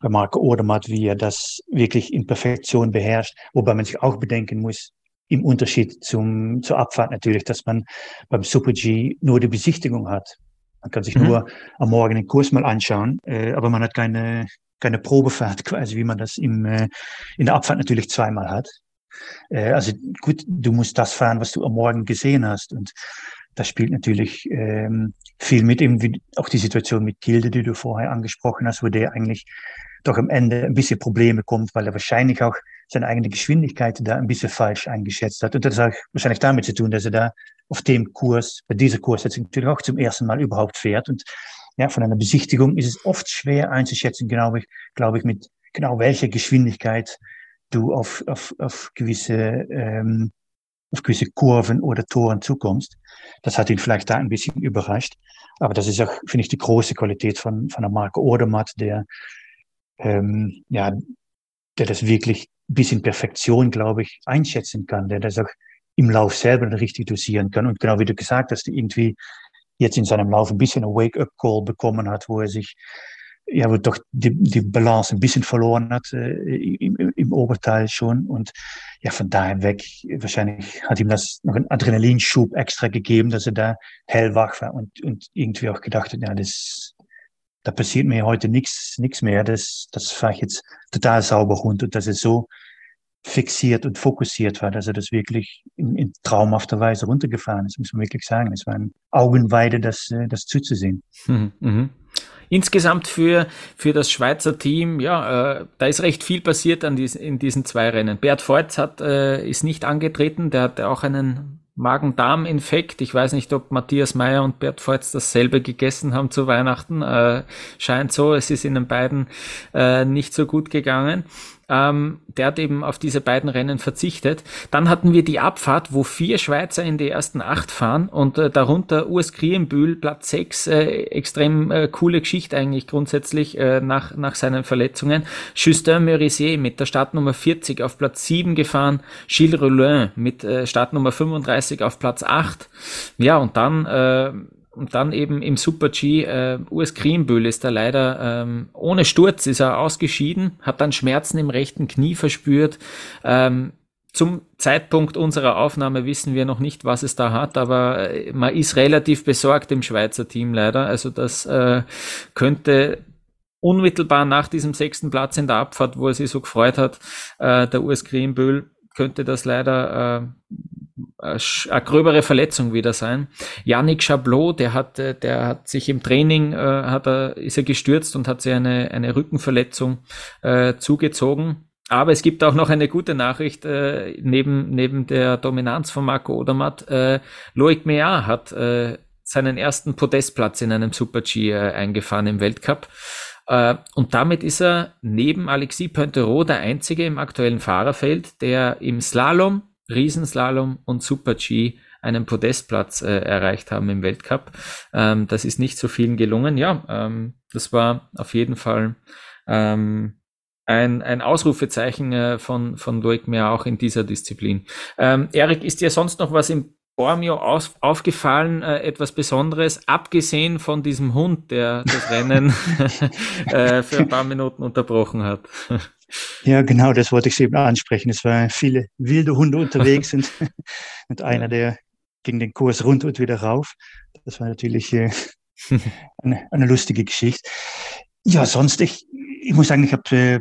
bei Marco Odermatt, wie er das wirklich in Perfektion beherrscht, wobei man sich auch bedenken muss, im Unterschied zum, zur Abfahrt natürlich, dass man beim Super G nur die Besichtigung hat. Man kann sich mhm. nur am Morgen den Kurs mal anschauen, äh, aber man hat keine, keine Probefahrt <laughs> quasi, wie man das im, äh, in der Abfahrt natürlich zweimal hat. Äh, also gut, du musst das fahren, was du am Morgen gesehen hast. Und das spielt natürlich ähm, viel mit, eben wie auch die Situation mit Gilde, die du vorher angesprochen hast, wo der eigentlich doch am Ende ein bisschen Probleme kommt, weil er wahrscheinlich auch seine eigene Geschwindigkeit da ein bisschen falsch eingeschätzt hat. Und das hat wahrscheinlich damit zu tun, dass er da auf dem Kurs, bei dieser Kurs jetzt natürlich auch zum ersten Mal überhaupt fährt und ja, von einer Besichtigung ist es oft schwer einzuschätzen, glaube ich, glaube ich, mit genau welcher Geschwindigkeit du auf, auf, auf gewisse, ähm, auf gewisse Kurven oder Toren zukommst. Das hat ihn vielleicht da ein bisschen überrascht. Aber das ist auch, finde ich, die große Qualität von, von der Marke Odermatt, der, ähm, ja, der das wirklich bis in Perfektion, glaube ich, einschätzen kann, der das auch im Lauf selber richtig dosieren kann. Und genau wie du gesagt hast, irgendwie jetzt in seinem Lauf ein bisschen ein Wake-up-Call bekommen hat, wo er sich, ja, wo doch die, die Balance ein bisschen verloren hat äh, im, im Oberteil schon. Und ja, von daher weg, wahrscheinlich hat ihm das noch einen Adrenalinschub extra gegeben, dass er da hellwach war und, und irgendwie auch gedacht hat, ja, das, da passiert mir heute nichts, nichts mehr. Das, das fahre ich jetzt total sauber rund und das ist so fixiert und fokussiert war, dass er das wirklich in, in traumhafter Weise runtergefahren ist, muss man wirklich sagen. Es war ein Augenweide, das, äh, das zuzusehen. Mhm, mh. Insgesamt für, für das Schweizer Team, ja, äh, da ist recht viel passiert an diesen, in diesen zwei Rennen. Bert Voits hat, äh, ist nicht angetreten, der hatte auch einen Magen-Darm-Infekt. Ich weiß nicht, ob Matthias Meyer und Bert Voits dasselbe gegessen haben zu Weihnachten. Äh, scheint so, es ist ihnen beiden äh, nicht so gut gegangen. Ähm, der hat eben auf diese beiden Rennen verzichtet. Dann hatten wir die Abfahrt, wo vier Schweizer in die ersten acht fahren und äh, darunter Urs Krienbühl, Platz sechs, äh, extrem äh, coole Geschichte eigentlich grundsätzlich äh, nach, nach seinen Verletzungen. Justin Merisier mit der Startnummer 40 auf Platz sieben gefahren, Gilles Rollin mit äh, Startnummer 35 auf Platz acht. Ja, und dann äh, und dann eben im Super G, äh, Urs Kriembühl ist da leider ähm, ohne Sturz ist er ausgeschieden, hat dann Schmerzen im rechten Knie verspürt. Ähm, zum Zeitpunkt unserer Aufnahme wissen wir noch nicht, was es da hat, aber äh, man ist relativ besorgt im Schweizer Team leider. Also das äh, könnte unmittelbar nach diesem sechsten Platz in der Abfahrt, wo er sich so gefreut hat, äh, der Urs Kriembühl, könnte das leider äh, eine gröbere Verletzung wieder sein. Yannick Chablot, der hat, äh, der hat sich im Training, äh, hat er, ist er gestürzt und hat sich eine, eine Rückenverletzung äh, zugezogen. Aber es gibt auch noch eine gute Nachricht, äh, neben, neben der Dominanz von Marco Odermatt. Äh, Loic Meillard hat äh, seinen ersten Podestplatz in einem Super-G äh, eingefahren im Weltcup. Äh, und damit ist er neben Alexis Pointerot der einzige im aktuellen Fahrerfeld, der im Slalom, Riesenslalom und Super G einen Podestplatz äh, erreicht haben im Weltcup. Ähm, das ist nicht so vielen gelungen. Ja, ähm, das war auf jeden Fall ähm, ein, ein Ausrufezeichen äh, von, von Loic Mehr auch in dieser Disziplin. Ähm, Erik, ist dir sonst noch was im Bormio auf, aufgefallen, äh, etwas Besonderes, abgesehen von diesem Hund, der das Rennen <laughs> äh, für ein paar Minuten unterbrochen hat. Ja, genau, das wollte ich eben ansprechen. Es waren viele wilde Hunde unterwegs <laughs> und, <laughs> und einer, der ging den Kurs runter und wieder rauf. Das war natürlich äh, <laughs> eine, eine lustige Geschichte. Ja, sonst, ich, ich muss sagen, ich habe äh,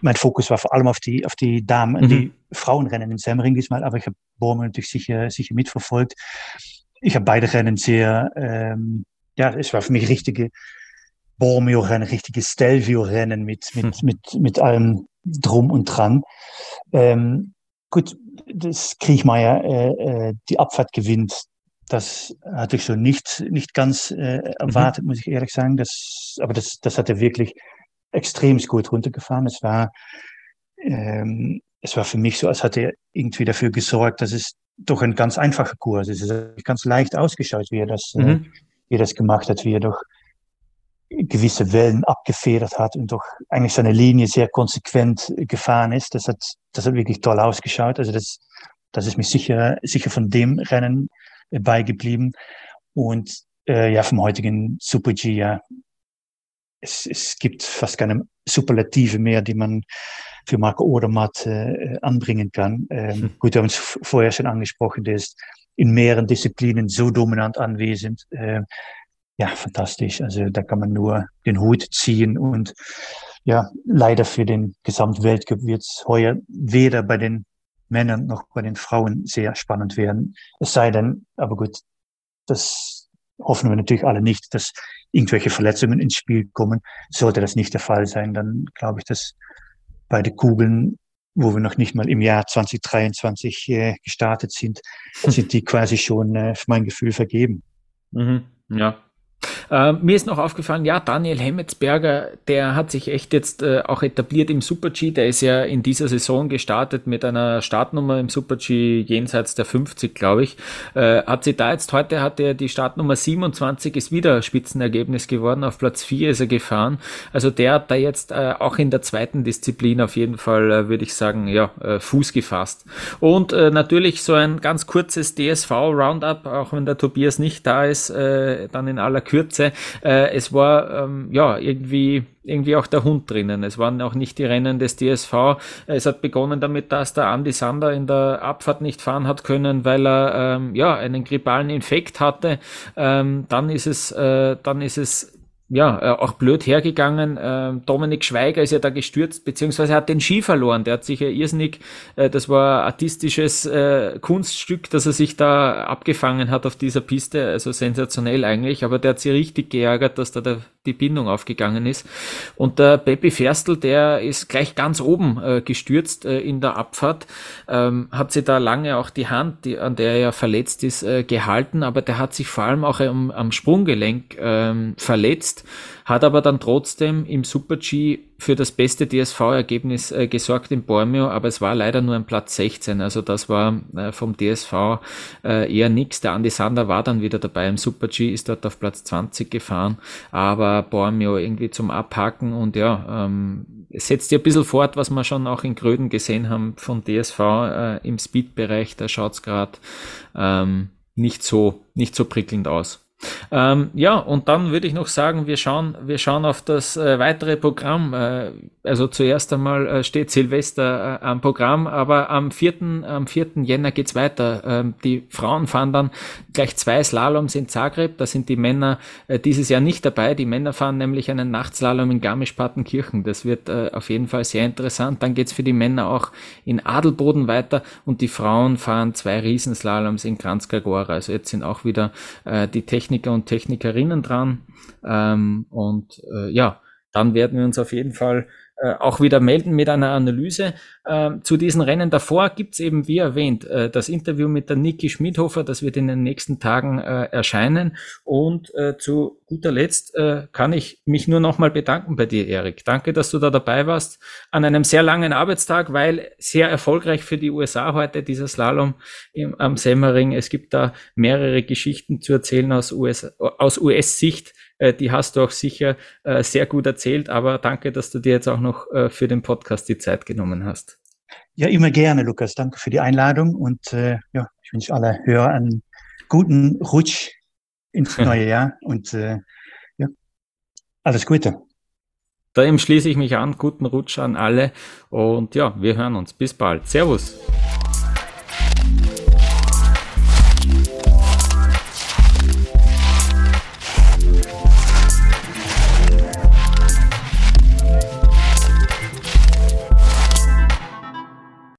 mein Fokus war vor allem auf die, auf die Damen, mhm. die Frauenrennen in Semmering diesmal, aber ich habe Bormann natürlich sicher, sicher mitverfolgt. Ich habe beide Rennen sehr, ähm, ja, es war für mich richtige Bormio-Rennen, richtige Stelvio-Rennen mit, mit, mhm. mit, mit allem drum und dran. Ähm, gut, das Kriechmeier äh, äh, die Abfahrt gewinnt, das hatte ich so nicht, nicht ganz äh, mhm. erwartet, mhm. muss ich ehrlich sagen. Das, aber das, das hat er wirklich extrem gut runtergefahren. Es war, ähm, es war für mich so, als hat er irgendwie dafür gesorgt, dass es doch ein ganz einfacher Kurs ist. Es ist ganz leicht ausgeschaut, wie er das, äh, mhm. äh, wie er das gemacht hat, wie er doch gewisse Wellen abgefedert hat und doch eigentlich seine Linie sehr konsequent gefahren ist. Das hat, das hat wirklich toll ausgeschaut. Also das, das ist mir sicher, sicher von dem Rennen beigeblieben. Und äh, ja, vom heutigen Super G, ja, es, es gibt fast keine Superlative mehr, die man für Marco Odermatt äh, anbringen kann. Ähm, hm. Gut, wir haben es vorher schon angesprochen, der ist in mehreren Disziplinen so dominant anwesend. Äh, ja, fantastisch. Also da kann man nur den Hut ziehen und ja, leider für den Gesamtweltcup wird es heuer weder bei den Männern noch bei den Frauen sehr spannend werden. Es sei denn, aber gut, das hoffen wir natürlich alle nicht, dass irgendwelche Verletzungen ins Spiel kommen. Sollte das nicht der Fall sein, dann glaube ich, dass beide Kugeln, wo wir noch nicht mal im Jahr 2023 äh, gestartet sind, <laughs> sind die quasi schon äh, für mein Gefühl vergeben. Mhm, ja, äh, mir ist noch aufgefallen, ja, Daniel Hemmetsberger, der hat sich echt jetzt äh, auch etabliert im Super-G. Der ist ja in dieser Saison gestartet mit einer Startnummer im Super-G jenseits der 50, glaube ich. Äh, hat sie da jetzt heute, hat er die Startnummer 27, ist wieder Spitzenergebnis geworden. Auf Platz 4 ist er gefahren. Also der hat da jetzt äh, auch in der zweiten Disziplin auf jeden Fall, äh, würde ich sagen, ja, äh, Fuß gefasst. Und natürlich so ein ganz kurzes DSV-Roundup, auch wenn der Tobias nicht da ist, dann in aller Kürze. Äh, es war ähm, ja irgendwie irgendwie auch der Hund drinnen. Es waren auch nicht die Rennen des DSV. Es hat begonnen damit, dass der Andy Sander in der Abfahrt nicht fahren hat können, weil er ähm, ja einen grippalen Infekt hatte. Ähm, dann ist es, äh, dann ist es ja, äh, auch blöd hergegangen. Ähm, Dominik Schweiger ist ja da gestürzt, beziehungsweise hat den Ski verloren. Der hat sich ja irrsinnig, äh, das war artistisches äh, Kunststück, dass er sich da abgefangen hat auf dieser Piste. Also sensationell eigentlich, aber der hat sich richtig geärgert, dass da die Bindung aufgegangen ist. Und der Pepe Ferstl, der ist gleich ganz oben gestürzt in der Abfahrt, ähm, hat sich da lange auch die Hand, an der er ja verletzt ist, gehalten, aber der hat sich vor allem auch am, Sprunggelenk ähm, hat aber dann trotzdem im Super-G für das beste DSV-Ergebnis äh, gesorgt in Bormio, aber es war leider nur ein Platz 16, also das war äh, vom DSV äh, eher nichts. Der Andi Sander war dann wieder dabei im Super-G, ist dort auf Platz 20 gefahren, aber Bormio irgendwie zum Abhaken und ja, ähm, setzt ja ein bisschen fort, was wir schon auch in Gröden gesehen haben von DSV äh, im Speed-Bereich, da schaut's gerade ähm, nicht so, nicht so prickelnd aus. Ähm, ja, und dann würde ich noch sagen, wir schauen, wir schauen auf das äh, weitere Programm. Äh, also zuerst einmal äh, steht Silvester äh, am Programm, aber am 4. Am 4. Jänner geht's weiter. Ähm, die Frauen fahren dann gleich zwei Slaloms in Zagreb. Da sind die Männer äh, dieses Jahr nicht dabei. Die Männer fahren nämlich einen Nachtslalom in Garmisch-Partenkirchen. Das wird äh, auf jeden Fall sehr interessant. Dann geht's für die Männer auch in Adelboden weiter und die Frauen fahren zwei Riesenslaloms in Kranzkagora. Also jetzt sind auch wieder die Techniker und Technikerinnen dran. Ähm, und äh, ja, dann werden wir uns auf jeden Fall äh, auch wieder melden mit einer Analyse. Äh, zu diesen Rennen davor gibt's eben, wie erwähnt, äh, das Interview mit der Niki Schmidhofer, das wird in den nächsten Tagen äh, erscheinen. Und äh, zu guter Letzt kann ich mich nur nochmal bedanken bei dir, Erik. Danke, dass du da dabei warst an einem sehr langen Arbeitstag, weil sehr erfolgreich für die USA heute dieser Slalom im, am Semmering. Es gibt da mehrere Geschichten zu erzählen aus US-Sicht. Aus US die hast du auch sicher äh, sehr gut erzählt, aber danke, dass du dir jetzt auch noch äh, für den Podcast die Zeit genommen hast. Ja, immer gerne, Lukas. Danke für die Einladung und äh, ja, ich wünsche alle Hörer einen guten Rutsch ins <laughs> neue Jahr und äh, ja, alles Gute. Da schließe ich mich an. Guten Rutsch an alle und ja, wir hören uns. Bis bald. Servus.